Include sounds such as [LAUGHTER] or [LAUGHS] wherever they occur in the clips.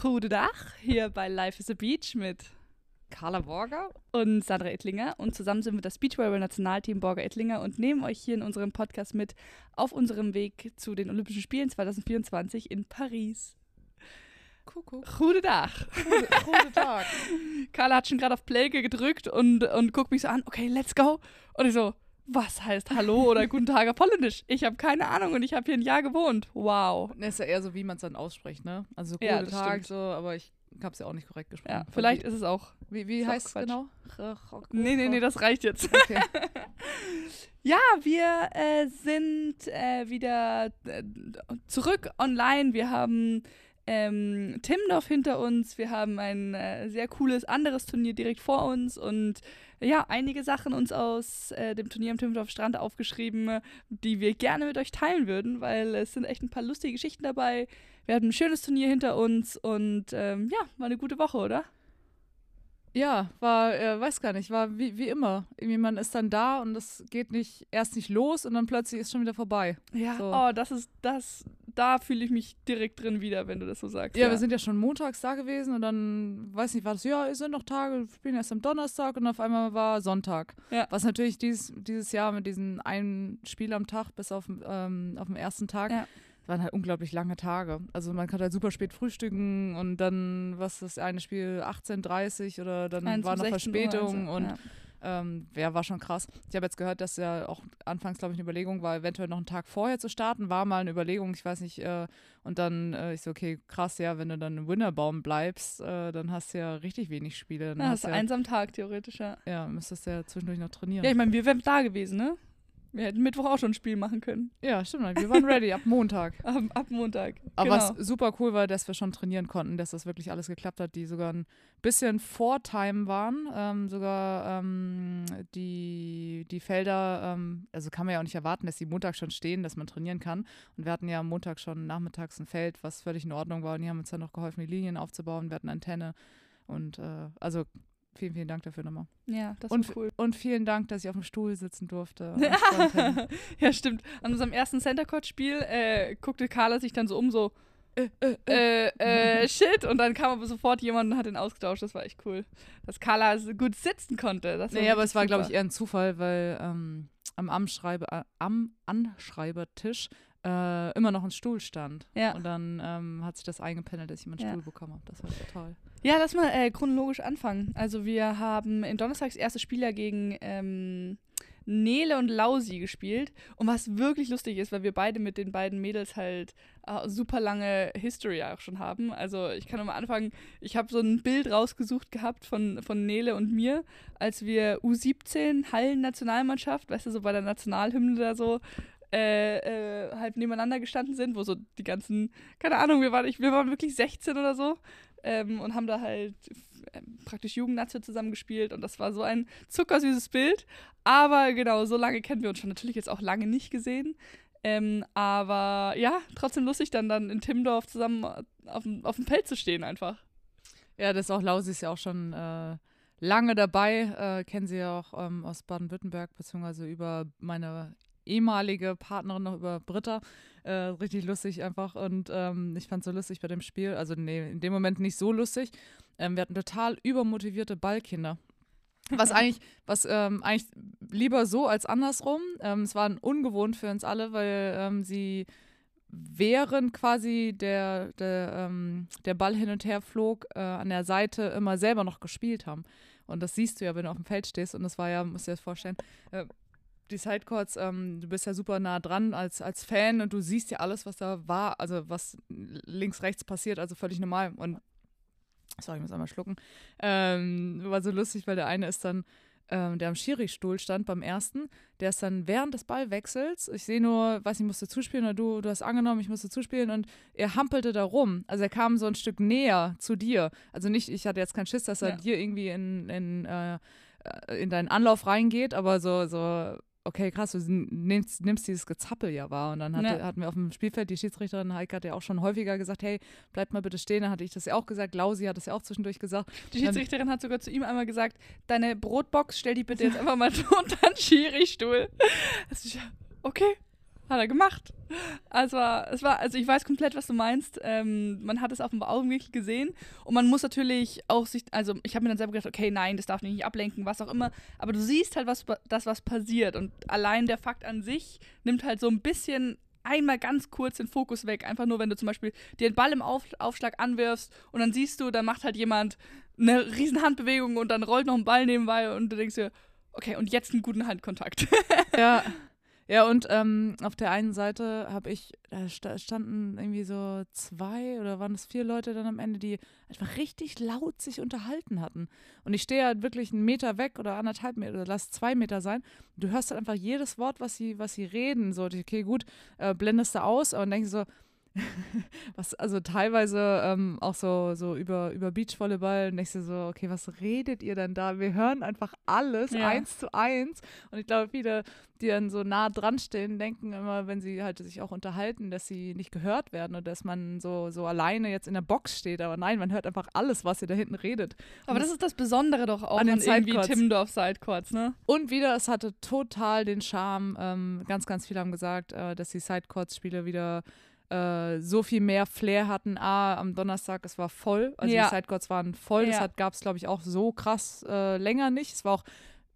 Goedendag, hier bei Life is a Beach mit Carla Borger und Sandra Ettlinger. Und zusammen sind wir das Beachvolleyball-Nationalteam Borger Ettlinger und nehmen euch hier in unserem Podcast mit auf unserem Weg zu den Olympischen Spielen 2024 in Paris. Kuckuck. Goedendag. Guten Tag. [LAUGHS] Carla hat schon gerade auf Play gedrückt und, und guckt mich so an, okay, let's go. Und ich so, was heißt Hallo oder Guten Tag auf Holländisch? Ich habe keine Ahnung und ich habe hier ein Jahr gewohnt. Wow. Das ist ja eher so, wie man es dann ausspricht, ne? Also guten Ja, das Tag, stimmt. so, aber ich habe es ja auch nicht korrekt gesprochen. Ja, vielleicht ist es auch. Wie, wie heißt es genau? Nee, nee, nee, das reicht jetzt. Okay. [LAUGHS] Ja, wir äh, sind äh, wieder äh, zurück online. Wir haben ähm, Timdorf hinter uns. Wir haben ein äh, sehr cooles anderes Turnier direkt vor uns und ja, einige Sachen uns aus äh, dem Turnier am Timdorf Strand aufgeschrieben, die wir gerne mit euch teilen würden, weil es sind echt ein paar lustige Geschichten dabei. Wir hatten ein schönes Turnier hinter uns und ähm, ja, war eine gute Woche, oder? Ja, war, äh, weiß gar nicht, war wie, wie immer. Irgendwie man ist dann da und es geht nicht erst nicht los und dann plötzlich ist schon wieder vorbei. Ja, So. oh, das ist das, da fühle ich mich direkt drin wieder, wenn du das so sagst. Ja, wir sind ja schon montags da gewesen und dann, weiß nicht, war das, ja, es sind noch Tage, wir spielen erst am Donnerstag und auf einmal war Sonntag. Ja. Was natürlich dies, dieses Jahr mit diesem einen Spiel am Tag bis auf, ähm, auf den ersten Tag, Ja. Waren halt unglaublich lange Tage. Also man kann halt super spät frühstücken und dann, was ist das eine Spiel, 18.30 oder dann 1 war noch 16 Uhr, Verspätung also, und ja. ähm, ja, war schon krass. Ich habe jetzt gehört, dass ja auch anfangs, glaube ich, eine Überlegung war, eventuell noch einen Tag vorher zu starten. War mal eine Überlegung, ich weiß nicht. Äh, und dann, äh, ich so, okay, krass, ja, wenn du dann im Winterbaum bleibst, äh, dann hast du ja richtig wenig Spiele. Dann Ja, hast du ja, eins am Tag, theoretisch, ja. ja, müsstest du ja zwischendurch noch trainieren. Ja, ich meine, wir wären da gewesen, ne? Wir hätten Mittwoch auch schon ein Spiel machen können. Ja, stimmt. Wir waren ready ab Montag. [LAUGHS] Ab, ab Montag. Aber genau. was super cool war, dass wir schon trainieren konnten, dass das wirklich alles geklappt hat, die sogar ein bisschen vor Time waren. Ähm, sogar ähm, die, die Felder, ähm, also kann man ja auch nicht erwarten, dass die Montag schon stehen, dass man trainieren kann. Und wir hatten ja am Montag schon nachmittags ein Feld, was völlig in Ordnung war. Und die haben uns dann noch geholfen, die Linien aufzubauen. Wir hatten Antenne. Und äh, also vielen, vielen Dank dafür nochmal. Ja, das Und, war cool. und vielen Dank, dass ich auf dem Stuhl sitzen durfte. [LAUGHS] ja, stimmt. An unserem ersten Center Court Spiel äh, guckte Carla sich dann so um, so, äh, äh, shit. Und dann kam aber sofort jemand und hat den ausgetauscht. Das war echt cool. Dass Carla so gut sitzen konnte. Das Nee, aber es war, glaube ich, eher ein Zufall, weil ähm, am, Anschreibe, äh, am Anschreibertisch äh, immer noch ein Stuhl stand. Ja. Und dann ähm, hat sich das eingependelt, dass ich meinen Ja. Stuhl bekommen habe. Das war total. Ja, lass mal äh, chronologisch anfangen. Also wir haben in Donnerstags erste Spieler gegen ähm, Nele und Lausi gespielt. Und was wirklich lustig ist, weil wir beide mit den beiden Mädels halt äh, super lange History auch schon haben. Also ich kann mal anfangen, ich habe so ein Bild rausgesucht gehabt von, von Nele und mir, als wir U17 Hallen-Nationalmannschaft, weißt du, so bei der Nationalhymne da so äh, äh, halt nebeneinander gestanden sind, wo so die ganzen, keine Ahnung, wir waren, ich, wir waren wirklich 16 oder so ähm, und haben da halt äh, praktisch Jugendnazio zusammengespielt und das war so ein zuckersüßes Bild. Aber genau, so lange kennen wir uns schon natürlich jetzt auch lange nicht gesehen. Ähm, aber ja, trotzdem lustig, dann, dann in Timmendorf zusammen auf, dem- auf dem Feld zu stehen einfach. Ja, das ist auch Lausi ist ja auch schon äh, lange dabei. Äh, kennen sie ja auch ähm, aus Baden-Württemberg, beziehungsweise über meine ehemalige Partnerin noch über Britta. Äh, richtig lustig einfach. Und ähm, ich fand es so lustig bei dem Spiel. Also, nee, in dem Moment nicht so lustig. Ähm, wir hatten total übermotivierte Ballkinder. Was [LAUGHS] eigentlich, was ähm, eigentlich lieber so als andersrum. Ähm, es war ungewohnt für uns alle, weil ähm, sie während quasi der, der, ähm, der Ball hin und her flog, äh, an der Seite immer selber noch gespielt haben. Und das siehst du ja, wenn du auf dem Feld stehst. Und das war ja, musst du dir das vorstellen, äh, die Sidecourts, ähm, du bist ja super nah dran als, als Fan und du siehst ja alles, was da war, also was links, rechts passiert, also völlig normal. Und sorry, ich muss einmal schlucken. Ähm, war so lustig, weil der eine ist dann, ähm, der am Schiri-Stuhl stand beim ersten, der ist dann während des Ballwechsels, ich sehe nur, weiß nicht, musste zuspielen oder du, du hast angenommen, ich musste zuspielen und er hampelte da rum. Also er kam so ein Stück näher zu dir. Also nicht, ich hatte jetzt keinen Schiss, dass er Ja. dir irgendwie in, in, äh, äh, in deinen Anlauf reingeht, aber so, so okay, krass, du nimmst, nimmst dieses Gezappel ja wahr. Und dann hatte, Ja. hatten wir auf dem Spielfeld, die Schiedsrichterin Heike hat ja auch schon häufiger gesagt, hey, bleibt mal bitte stehen. Dann hatte ich das ja auch gesagt, Lausi hat das ja auch zwischendurch gesagt. Die Schiedsrichterin hat sogar zu ihm einmal gesagt, deine Brotbox, stell die bitte jetzt einfach mal [LAUGHS] unter den Schiri-Stuhl. Okay, Hat er gemacht. Also, es war, also ich weiß komplett, was du meinst. Ähm, man hat es auf dem Augenwinkel gesehen und man muss natürlich auch sich, also ich habe mir dann selber gedacht, okay, nein, das darf mich nicht ablenken, was auch immer. Aber du siehst halt, was das, was passiert und allein der Fakt an sich nimmt halt so ein bisschen einmal ganz kurz den Fokus weg. Einfach nur, wenn du zum Beispiel dir den Ball im Auf Aufschlag anwirfst und dann siehst du, da macht halt jemand eine riesen Handbewegung und dann rollt noch ein Ball nebenbei und du denkst dir, okay, und jetzt einen guten Handkontakt. ja. [LAUGHS] Ja, und ähm, auf der einen Seite habe ich, da standen irgendwie so zwei oder waren es vier Leute dann am Ende, die einfach richtig laut sich unterhalten hatten. Und ich stehe halt wirklich einen Meter weg oder anderthalb Meter oder lass zwei Meter sein. Du hörst halt einfach jedes Wort, was sie, was sie reden. So, okay, gut, äh, blendest du aus und denkst so, [LAUGHS] was, also teilweise ähm, auch so, so über, über Beachvolleyball und ich so, okay, was redet ihr denn da? Wir hören einfach alles ja. eins zu eins. Und ich glaube, viele, die dann so nah dran stehen, denken immer, wenn sie halt sich auch unterhalten, dass sie nicht gehört werden oder dass man so, so alleine jetzt in der Box steht. Aber nein, man hört einfach alles, was ihr da hinten redet. Aber und das ist das Besondere doch auch an, den irgendwie Timmendorf Sidecourts, ne? Und wieder, es hatte total den Charme. Ähm, ganz, ganz viele haben gesagt, äh, dass die Sidecourts-Spiele wieder äh, so viel mehr Flair hatten. A, am Donnerstag, es war voll. Also ja. die Sidecourts waren voll. Ja. Das gab es, glaube ich, auch so krass äh, länger nicht. Es war auch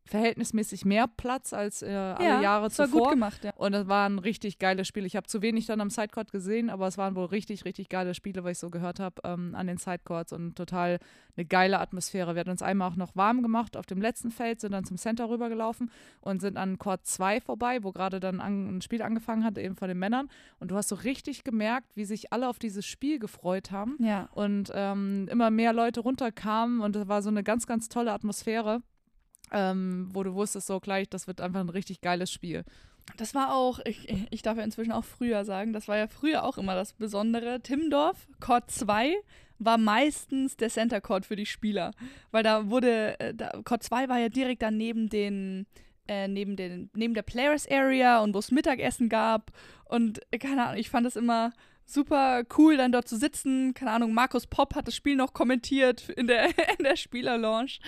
verhältnismäßig mehr Platz als äh, alle ja, Jahre das zuvor. War gut gemacht, ja. Und es waren richtig geile Spiele. Ich habe zu wenig dann am Sidecourt gesehen, aber es waren wohl richtig, richtig geile Spiele, was ich so gehört habe ähm, an den Sidecourts und total eine geile Atmosphäre. Wir hatten uns einmal auch noch warm gemacht auf dem letzten Feld, sind dann zum Center rübergelaufen und sind an Court 2 vorbei, wo gerade dann an, ein Spiel angefangen hat, eben von den Männern. Und du hast so richtig gemerkt, wie sich alle auf dieses Spiel gefreut haben ja. und ähm, immer mehr Leute runterkamen und es war so eine ganz, ganz tolle Atmosphäre ähm, wo du wusstest, so gleich, das wird einfach ein richtig geiles Spiel. Das war auch, ich, ich darf ja inzwischen auch früher sagen, das war ja früher auch immer das Besondere. Timmendorf, Court 2, war meistens der Center Court für die Spieler. Weil da wurde, äh, da, Court 2 war ja direkt daneben den, äh, neben, den, neben der Players Area und wo es Mittagessen gab. Und keine Ahnung, ich fand das immer super cool, dann dort zu sitzen. Keine Ahnung, Markus Popp hat das Spiel noch kommentiert in der, [LAUGHS] in der Spielerlaunch.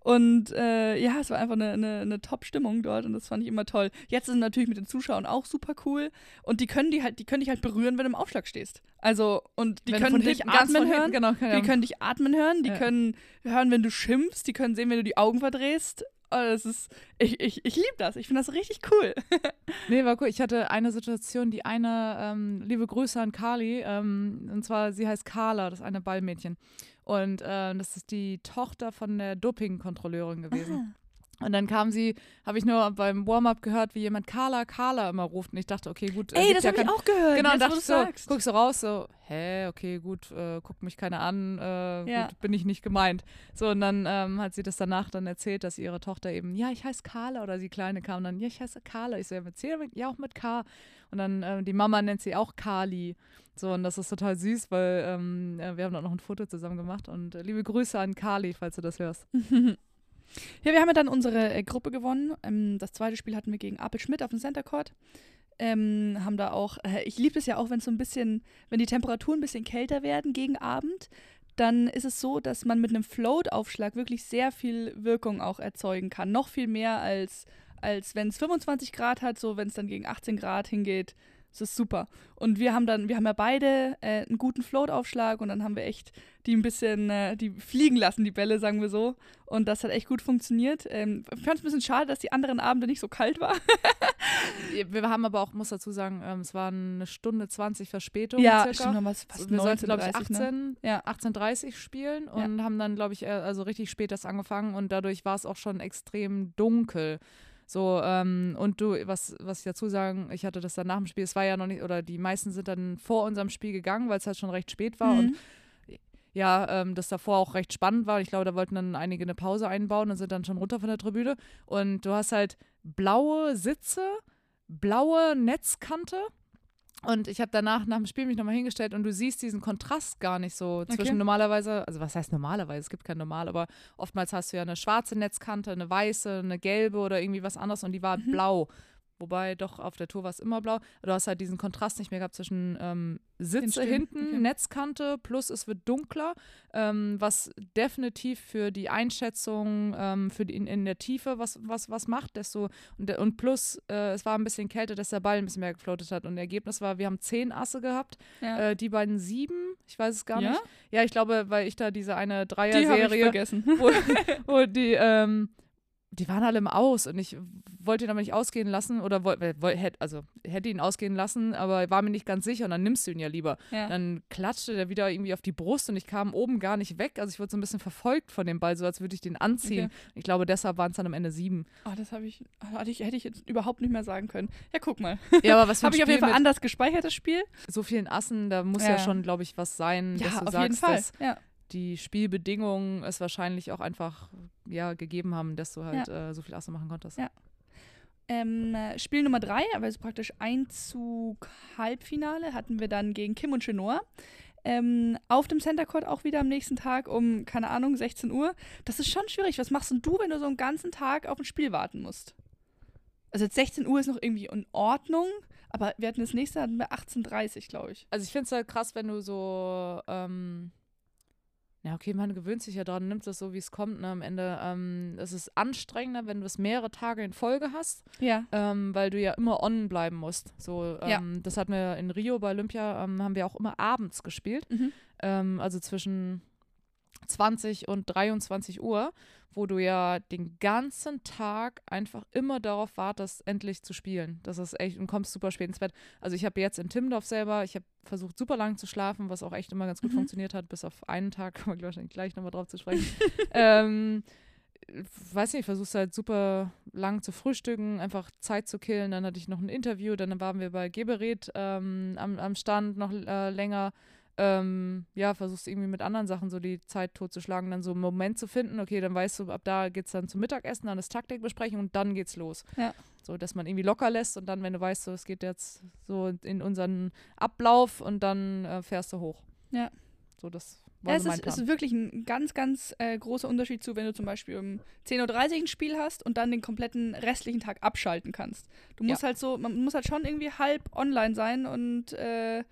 Und äh, ja, es war einfach eine, eine, eine Top-Stimmung dort und das fand ich immer toll. Jetzt ist es natürlich mit den Zuschauern auch super cool. Und die können die halt, die können dich halt berühren, wenn du im Aufschlag stehst. Also, und die wenn können dich atmen hören. Genau, die können dich atmen hören, die ja. können hören, wenn du schimpfst, die können sehen, wenn du die Augen verdrehst. Oh, das ist, ich, ich, ich liebe das. Ich finde das richtig cool. [LAUGHS] nee, war cool. Ich hatte eine Situation, die eine, ähm, liebe Grüße an Carly, ähm, und zwar, sie heißt Carla, das eine Ballmädchen. Und äh, das ist die Tochter von der Doping-Kontrolleurin gewesen. Aha. Und dann kam sie, habe ich nur beim Warm-up gehört, wie jemand Carla, Carla immer ruft. Und ich dachte, okay, gut. Ey, das ja habe ich auch gehört. Genau, und dachte so, sagst. guckst du raus, so, hä, okay, gut, äh, guckt mich keiner an, äh, ja. gut, bin ich nicht gemeint. So, und dann ähm, hat sie das danach dann erzählt, dass ihre Tochter eben, ja, ich heiße Carla, oder die Kleine kam dann, ja, ich heiße Carla. Ich so, ja, mit C, ja, auch mit K. Und dann, äh, die Mama nennt sie auch Kali. So, und das ist total süß, weil ähm, wir haben dann noch ein Foto zusammen gemacht. Und äh, liebe Grüße an Kali, falls du das hörst. [LAUGHS] Ja, wir haben ja dann unsere äh, Gruppe gewonnen. Ähm, das zweite Spiel hatten wir gegen Apel Schmidt auf dem Center Court. Ähm, haben da auch, äh, ich liebe es ja auch, wenn so ein bisschen, wenn die Temperaturen ein bisschen kälter werden gegen Abend, dann ist es so, dass man mit einem Float-Aufschlag wirklich sehr viel Wirkung auch erzeugen kann. Noch viel mehr als, als wenn es 25 Grad hat, so wenn es dann gegen 18 Grad hingeht, das ist super. Und wir haben dann, wir haben ja beide äh, einen guten Float-Aufschlag und dann haben wir echt die ein bisschen, äh, die fliegen lassen, die Bälle, sagen wir so. Und das hat echt gut funktioniert. Ähm, ich fand es ein bisschen schade, dass die anderen Abende nicht so kalt war. [LAUGHS] wir haben aber auch, muss dazu sagen, ähm, es war eine Stunde 20 Verspätung. Ja, circa. stimmt, fast also wir sollten, glaube ich, 18, ne? ja. 18.30 spielen und ja. haben dann, glaube ich, also richtig spät das angefangen und dadurch war es auch schon extrem dunkel. So, ähm, und du, was, was ich dazu sagen, ich hatte das dann nach dem Spiel, es war ja noch nicht, oder die meisten sind dann vor unserem Spiel gegangen, weil es halt schon recht spät war mhm. und ja, ähm, das davor auch recht spannend war. Ich glaube, da wollten dann einige eine Pause einbauen und sind dann schon runter von der Tribüne. Und du hast halt blaue Sitze, blaue Netzkante und ich habe danach nach dem Spiel mich nochmal hingestellt und du siehst diesen Kontrast gar nicht so zwischen okay. normalerweise, also was heißt normalerweise, es gibt kein normal, aber oftmals hast du ja eine schwarze Netzkante, eine weiße, eine gelbe oder irgendwie was anderes und die war mhm. blau. Wobei doch auf der Tour war es immer blau. Du hast halt diesen Kontrast nicht mehr gehabt zwischen ähm, Sitze hinten, okay. Netzkante, plus es wird dunkler, ähm, was definitiv für die Einschätzung, ähm, für die in, in der Tiefe was, was, was macht. Desto, und, der- und plus, äh, es war ein bisschen kälter, dass der Ball ein bisschen mehr gefloatet hat. Und Ergebnis war, wir haben zehn Asse gehabt, Ja. äh, die beiden sieben, ich weiß es gar Ja? nicht. Ja, ich glaube, weil ich da diese eine Dreier-Serie vergessen. wo, [LAUGHS] wo die, ähm, die waren alle im Aus und ich wollte ihn aber nicht ausgehen lassen oder woll, äh, also hätte ihn ausgehen lassen, aber war mir nicht ganz sicher und dann nimmst du ihn ja lieber. ja. Dann klatschte der wieder irgendwie auf die Brust und ich kam oben gar nicht weg. Also ich wurde so ein bisschen verfolgt von dem Ball, so als würde ich den anziehen. Okay. Ich glaube, deshalb waren es dann am Ende sieben. Oh, das habe ich, hatte ich, hätte ich jetzt überhaupt nicht mehr sagen können. Ja, guck mal. Ja, aber was [LAUGHS] Habe ich auf jeden Fall anders gespeichert, das Spiel. so vielen Assen, da muss ja, Ja. schon, glaube ich, was sein, dass Ja, du auf sagst, jeden Fall. dass Ja. Die Spielbedingungen es wahrscheinlich auch einfach ja, gegeben haben, dass du halt äh, so viel Asse machen konntest. Ja. Ähm, äh, Spiel Nummer drei, also praktisch Einzug Halbfinale, hatten wir dann gegen Kim und Chenoa. Ähm, auf dem Center Court auch wieder am nächsten Tag um, keine Ahnung, 16 Uhr. Das ist schon schwierig. Was machst denn du, wenn du so einen ganzen Tag auf ein Spiel warten musst? Also jetzt 16 Uhr ist noch irgendwie in Ordnung, aber wir hatten das nächste, hatten wir 18.30 glaube ich. Also ich finde es halt krass, wenn du so, ähm, ja okay, man gewöhnt sich ja dran, nimmt das so, wie es kommt. Ne? Am Ende ähm, es ist anstrengender, wenn du es mehrere Tage in Folge hast, Ja. ähm, weil du ja immer on bleiben musst. So, Ja. ähm, das hatten wir in Rio bei Olympia, ähm, haben wir auch immer abends gespielt, Mhm. ähm, also zwischen 20 und 23 Uhr, wo du ja den ganzen Tag einfach immer darauf wartest, endlich zu spielen. Das ist echt, und kommst super spät ins Bett. Also ich habe jetzt in Timdorf selber, ich habe versucht, super lang zu schlafen, was auch echt immer ganz gut Mhm. funktioniert hat, bis auf einen Tag, [LAUGHS] kommen wir wahrscheinlich gleich nochmal drauf zu sprechen. [LAUGHS] ähm, weiß nicht, versuchst halt super lang zu frühstücken, einfach Zeit zu killen. Dann hatte ich noch ein Interview, dann waren wir bei Geberit ähm, am, am Stand noch äh, länger. Ähm, ja, versuchst irgendwie mit anderen Sachen so die Zeit totzuschlagen, dann so einen Moment zu finden, okay, dann weißt du, ab da geht es dann zum Mittagessen, dann ist Taktikbesprechung und dann geht's los. Ja. So, dass man irgendwie locker lässt und dann, wenn du weißt, so, es geht jetzt so in unseren Ablauf und dann äh, fährst du hoch. Ja. So, das war Ja, es so mein ist, ist wirklich ein ganz, ganz äh, großer Unterschied zu, wenn du zum Beispiel um 10.30 Uhr ein Spiel hast und dann den kompletten restlichen Tag abschalten kannst. Du musst halt so, man muss halt schon irgendwie halb online sein und, äh,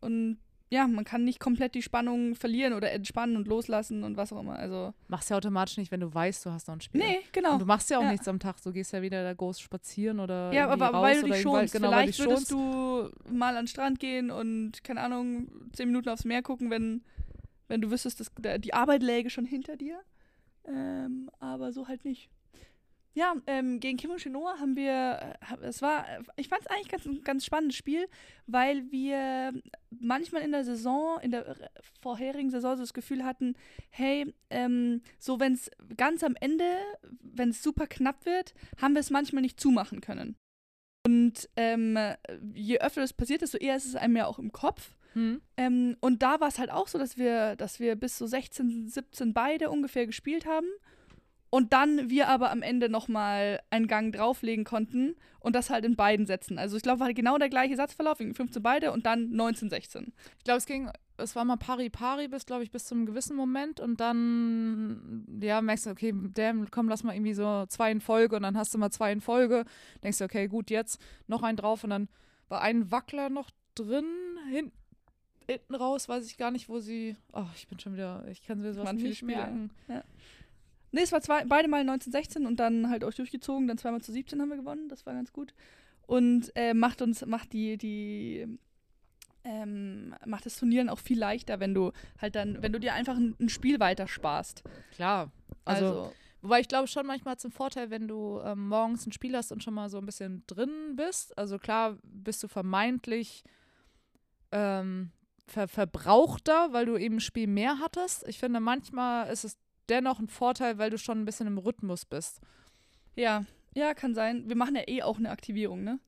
und ja, man kann nicht komplett die Spannung verlieren oder entspannen und loslassen und was auch immer. Also, Machst ja automatisch nicht, wenn du weißt, du hast noch ein Spiel. nee, genau. Und du machst ja auch Ja. nichts am Tag. Du gehst ja wieder da groß spazieren oder Ja, aber raus weil du dich schonst. Genau, Vielleicht würdest schonst. du mal an den Strand gehen und, keine Ahnung, 10 Minuten aufs Meer gucken, wenn, wenn du wüsstest, dass die Arbeit läge schon hinter dir. Ähm, aber so halt nicht. Ja, ähm, gegen Kim und Chenoa haben wir, äh, es war, äh, ich fand es eigentlich ganz, ein ganz spannendes Spiel, weil wir manchmal in der Saison, in der äh, vorherigen Saison so das Gefühl hatten, hey, ähm, so wenn es ganz am Ende, wenn es super knapp wird, haben wir es manchmal nicht zumachen können. Und ähm, je öfter das passiert, desto eher ist es einem ja auch im Kopf. Hm? Ähm, und da war es halt auch so, dass wir, dass wir bis so 16, 17 beide ungefähr gespielt haben. Und dann wir aber am Ende nochmal einen Gang drauflegen konnten und das halt in beiden Sätzen. Also ich glaube, war genau der gleiche Satzverlauf, irgendwie 15 beide und dann 19, 16. Ich glaube, es ging, es war mal pari-pari bis, glaube ich, bis zu einem gewissen Moment und dann, ja, merkst du, okay, damn, komm, lass mal irgendwie so zwei in Folge und dann hast du mal zwei in Folge. Denkst du, okay, gut, jetzt noch einen drauf und dann war ein Wackler noch drin, hin, hinten raus, weiß ich gar nicht, wo sie, oh, ich bin schon wieder, ich kann viele nicht Spiele. merken. Nee, es war zwei, beide mal 19, 16 und dann halt auch durchgezogen. Dann zweimal zu 17 haben wir gewonnen. Das war ganz gut. Und äh, macht uns, macht die, die, ähm, macht das Turnieren auch viel leichter, wenn du halt dann, wenn du dir einfach ein, ein Spiel weiter sparst. Klar, also, Also, Wobei ich glaube schon manchmal zum Vorteil, wenn du ähm, morgens ein Spiel hast und schon mal so ein bisschen drin bist. Also klar bist du vermeintlich ähm, ver verbrauchter, weil du eben ein Spiel mehr hattest. Ich finde, manchmal ist es dennoch ein Vorteil, weil du schon ein bisschen im Rhythmus bist. ja, ja, kann sein. Wir machen ja eh auch eine Aktivierung, ne?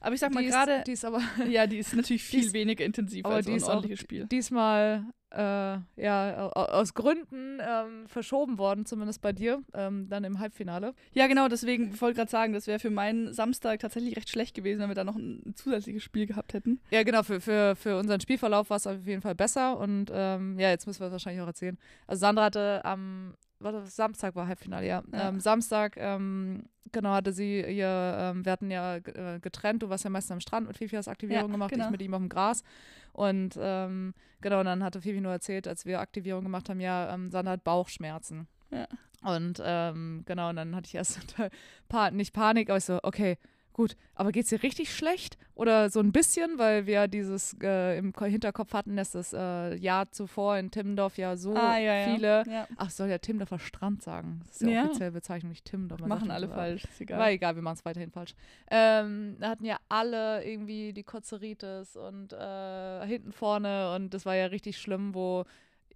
Aber ich sag mal gerade, Die ist aber [LAUGHS] ja, die ist [LAUGHS] natürlich viel ist- weniger intensiv als die ein ist auch- ordentliches Spiel. diesmal äh, ja au- aus Gründen ähm, verschoben worden, zumindest bei dir, ähm, dann im Halbfinale. Ja, genau, deswegen, ich wollte gerade sagen, das wäre für meinen Samstag tatsächlich recht schlecht gewesen, wenn wir da noch ein, ein zusätzliches Spiel gehabt hätten. Ja, genau, für, für, für unseren Spielverlauf war es auf jeden Fall besser und ähm, ja, jetzt müssen wir es wahrscheinlich auch erzählen. Also Sandra hatte am war Samstag war Halbfinale, ja. Ja. Ähm, Samstag, ähm, genau, hatte sie ihr, ähm, wir hatten ja äh, getrennt, du warst ja meistens am Strand mit Fifi hast Aktivierung Ja, gemacht, genau. ich mit ihm auf dem Gras. Und ähm, genau, und dann hatte Fifi nur erzählt, als wir Aktivierung gemacht haben, ja, ähm, Sandra hat Bauchschmerzen. Ja. Und ähm, genau, und dann hatte ich erst [LAUGHS] pa nicht Panik, aber ich so, okay, gut, aber geht's dir richtig schlecht? Oder so ein bisschen, weil wir dieses äh, im Ko- Hinterkopf hatten, dass das äh, Jahr zuvor in Timmendorf ja so Ah, ja, ja. viele Ja. Ach, soll ja Timmendorfer Strand sagen. Das ist ja, Ja. offizielle Bezeichnung, nicht Timmendorf. Man Machen alle so, falsch, ist egal. War egal, wir machen es weiterhin falsch. Ähm, da hatten ja alle irgendwie die Kotzeritis und äh, hinten vorne und das war ja richtig schlimm, wo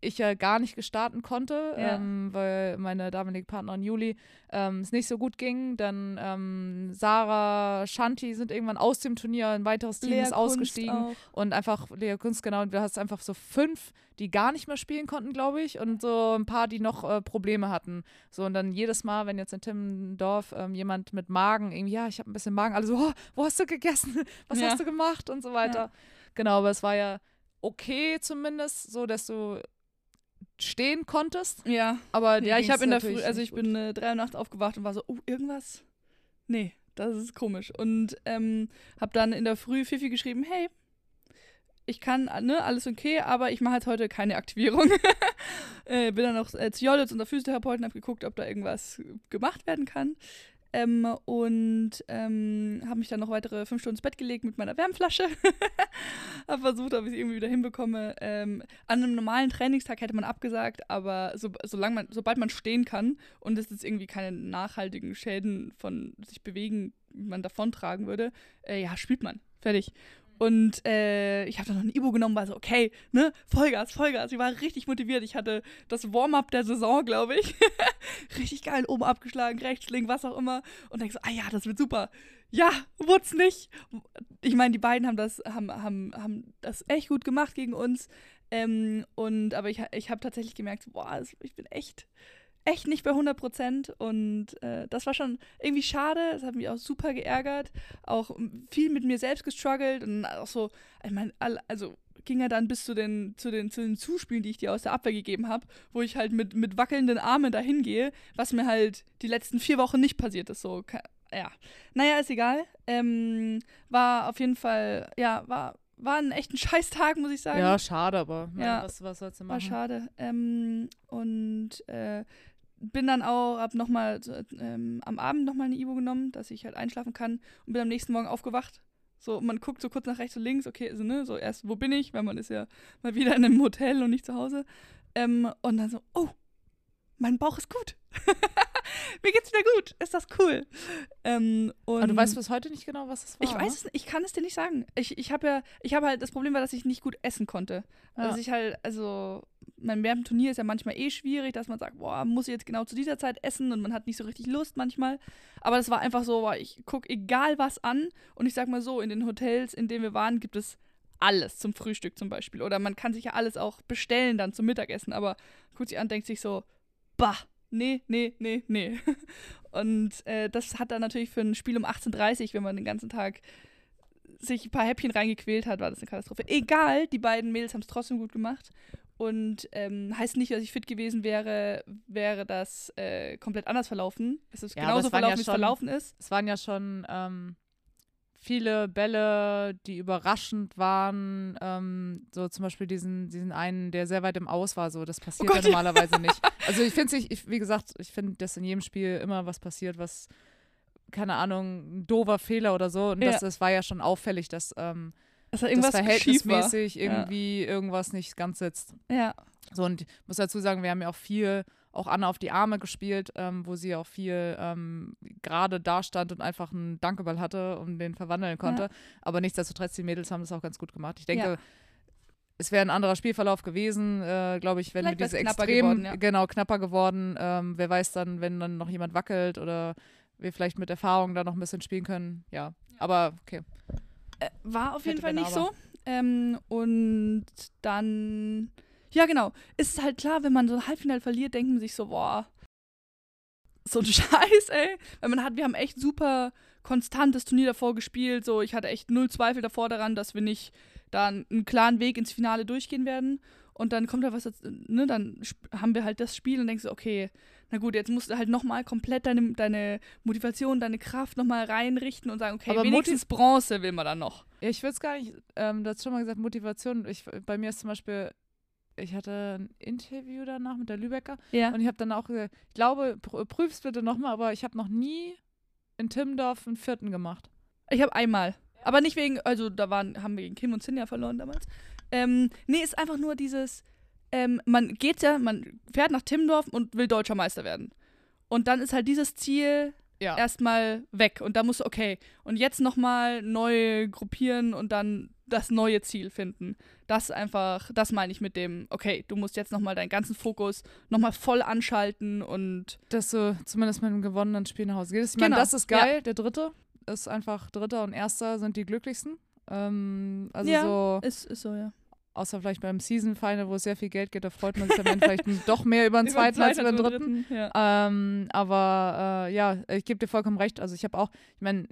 ich ja gar nicht gestarten konnte, Ja. ähm, weil meine damalige Partnerin Juli ähm, es nicht so gut ging. Dann ähm, Sarah, Shanti sind irgendwann aus dem Turnier, ein weiteres Team ist Lehrkunst ausgestiegen auch. und einfach Lea Kunst, genau, und du hast einfach so fünf, die gar nicht mehr spielen konnten, glaube ich, und so ein paar, die noch äh, Probleme hatten. So, und dann jedes Mal, wenn jetzt in Timmendorf ähm, jemand mit Magen, irgendwie, ja, ich habe ein bisschen Magen, alle so, oh, wo hast du gegessen? [LAUGHS] Was Ja. hast du gemacht? Und so weiter. Genau, aber es war ja okay zumindest, so dass du stehen konntest, Ja. aber Ja, ich habe in der Früh, also ich bin äh, drei Uhr nachts aufgewacht und war so, oh, irgendwas? Nee, das ist komisch. Und ähm, habe dann in der Früh Fifi geschrieben, hey, ich kann, ne, alles okay, aber ich mache jetzt heute keine Aktivierung. [LAUGHS] äh, bin dann noch äh, zu Jolitz, unserer Physiotherapeuten, habe geguckt, ob da irgendwas gemacht werden kann. Ähm, und ähm, habe mich dann noch weitere fünf Stunden ins Bett gelegt mit meiner Wärmflasche. [LAUGHS] habe versucht, ob ich es irgendwie wieder hinbekomme. Ähm, an einem normalen Trainingstag hätte man abgesagt, aber so, solange man, sobald man stehen kann und es jetzt irgendwie keine nachhaltigen Schäden von sich bewegen, man davontragen würde, äh, ja, spielt man. Fertig. Und äh, ich habe dann noch ein Ibo genommen, war so, okay, ne, Vollgas, Vollgas. Ich war richtig motiviert. Ich hatte das Warm-up der Saison, glaube ich. [LAUGHS] richtig geil, oben abgeschlagen, rechts, links, was auch immer. Und denk so, ah ja, das wird super. Ja, wurd's nicht. Ich meine, die beiden haben das, haben, haben, haben das echt gut gemacht gegen uns. Ähm, und aber ich, ich habe tatsächlich gemerkt, boah, ich bin echt, echt nicht bei 100 Prozent. Und äh, das war schon irgendwie schade. Das hat mich auch super geärgert. Auch viel mit mir selbst gestruggelt. Und auch so, ich meine, also ging ja dann bis zu den, zu den, zu den Zuspielen, die ich dir aus der Abwehr gegeben habe, wo ich halt mit, mit wackelnden Armen dahin gehe, was mir halt die letzten vier Wochen nicht passiert ist. So, ja. Naja, ist egal. Ähm, war auf jeden Fall, ja, war, war ein echt ein Scheißtag, muss ich sagen. Ja, schade, aber ja, Ja. was, was sollst du War machen? schade. Ähm, und äh, bin dann auch, hab noch mal so, ähm, am Abend nochmal eine Ibo genommen, dass ich halt einschlafen kann und bin am nächsten Morgen aufgewacht. So, man guckt so kurz nach rechts und links, okay, also, ne, so erst, wo bin ich, weil man ist ja mal wieder in einem Hotel und nicht zu Hause. Ähm, und dann so, oh, mein Bauch ist gut. [LAUGHS] Mir geht's wieder gut. Ist das cool? Ähm, und Aber du weißt bis heute nicht genau, was es war. ich weiß es nicht, ich kann es dir nicht sagen. Ich, ich habe ja, ich habe halt, das Problem war, dass ich nicht gut essen konnte. Ja. Also ich halt, also, mein während Turnier ist ja manchmal eh schwierig, dass man sagt, boah, muss ich jetzt genau zu dieser Zeit essen und man hat nicht so richtig Lust manchmal. Aber das war einfach so, boah, ich gucke egal was an und ich sag mal so, in den Hotels, in denen wir waren, gibt es alles zum Frühstück zum Beispiel. Oder man kann sich ja alles auch bestellen dann zum Mittagessen, aber guckt sich an, denkt sich so, bah, nee, nee, nee, nee. [LAUGHS] Und äh, das hat dann natürlich für ein Spiel um 18.30 Uhr, wenn man den ganzen Tag sich ein paar Häppchen reingequält hat, war das eine Katastrophe. Egal, die beiden Mädels haben es trotzdem gut gemacht. Und ähm, heißt nicht, dass ich fit gewesen wäre, wäre das äh, komplett anders verlaufen. Es ist Ja, genauso es waren ja verlaufen, wie es verlaufen ist. Es waren ja schon ähm, viele Bälle, die überraschend waren. Ähm, so zum Beispiel diesen, diesen einen, der sehr weit im Aus war. So, das passiert Oh ja ja. normalerweise nicht. [LAUGHS] Also ich finde ich, wie gesagt, ich finde, dass in jedem Spiel immer was passiert, was keine Ahnung, ein doofer Fehler oder so. Und Ja. das, das war ja schon auffällig, dass ähm, das war. verhältnismäßig Ja. irgendwie irgendwas nicht ganz sitzt. Ja, So, und ich muss dazu sagen, wir haben ja auch viel, auch Anna auf die Arme gespielt, ähm, wo sie auch viel ähm, gerade da stand und einfach einen Dankeball hatte und den verwandeln konnte. Aber nichtsdestotrotz, die Mädels haben das auch ganz gut gemacht. Ich denke, Ja. es wäre ein anderer Spielverlauf gewesen, äh, glaube ich, wenn Vielleicht wir diese extrem, geworden, ja. genau, knapper geworden. Ähm, wer weiß dann, wenn dann noch jemand wackelt oder wir vielleicht mit Erfahrung da noch ein bisschen spielen können. Ja, aber okay. äh, war auf jeden Hätte, Fall wenn, nicht aber. so. Ähm, und dann, ja genau, ist halt klar, wenn man so ein Halbfinale verliert, denkt man sich so, boah, so ein [LAUGHS] Scheiß, ey. Weil man hat, wir haben echt super konstantes Turnier davor gespielt. So, ich hatte echt null Zweifel davor daran, dass wir nicht da einen klaren Weg ins Finale durchgehen werden. und dann kommt da was, ne, dann haben wir halt das Spiel und denkst du, okay, na gut, jetzt musst du halt nochmal komplett deine, deine Motivation, deine Kraft nochmal reinrichten und sagen, okay, Aber wenigstens Bronze will man dann noch. Ja, ich würde es gar nicht, ähm, du hast schon mal gesagt, Motivation. Ich, bei mir ist zum Beispiel, ich hatte ein Interview danach mit der Lübecker Ja. und ich habe dann auch gesagt, ich glaube, pr prüf's bitte nochmal, aber ich habe noch nie in Timmendorf einen vierten gemacht. Ich habe einmal. Aber nicht wegen, also da waren, haben wir gegen Kim und Sinja verloren damals. Ähm, nee, ist einfach nur dieses, ähm, man geht ja, man fährt nach Timmendorf und will deutscher Meister werden. Und dann ist halt dieses Ziel Ja. erstmal weg. Und da musst du, okay, und jetzt nochmal neu gruppieren und dann das neue Ziel finden. Das einfach, das meine ich mit dem, okay, du musst jetzt nochmal deinen ganzen Fokus nochmal voll anschalten und Dass du zumindest mit einem gewonnenen Spiel nach Hause gehst. Ich meine, Genau, das ist geil. Der dritte ist einfach Dritter und Erster sind die glücklichsten. Ähm, also Ja. so, ist, ist so, ja. Außer vielleicht beim Season Final, wo es sehr viel Geld geht, da freut man sich dann vielleicht doch mehr über den [LAUGHS] zweiten als über den über dritten. Ja. Ähm, aber äh, ja, ich gebe dir vollkommen recht. Also ich habe auch, ich meine,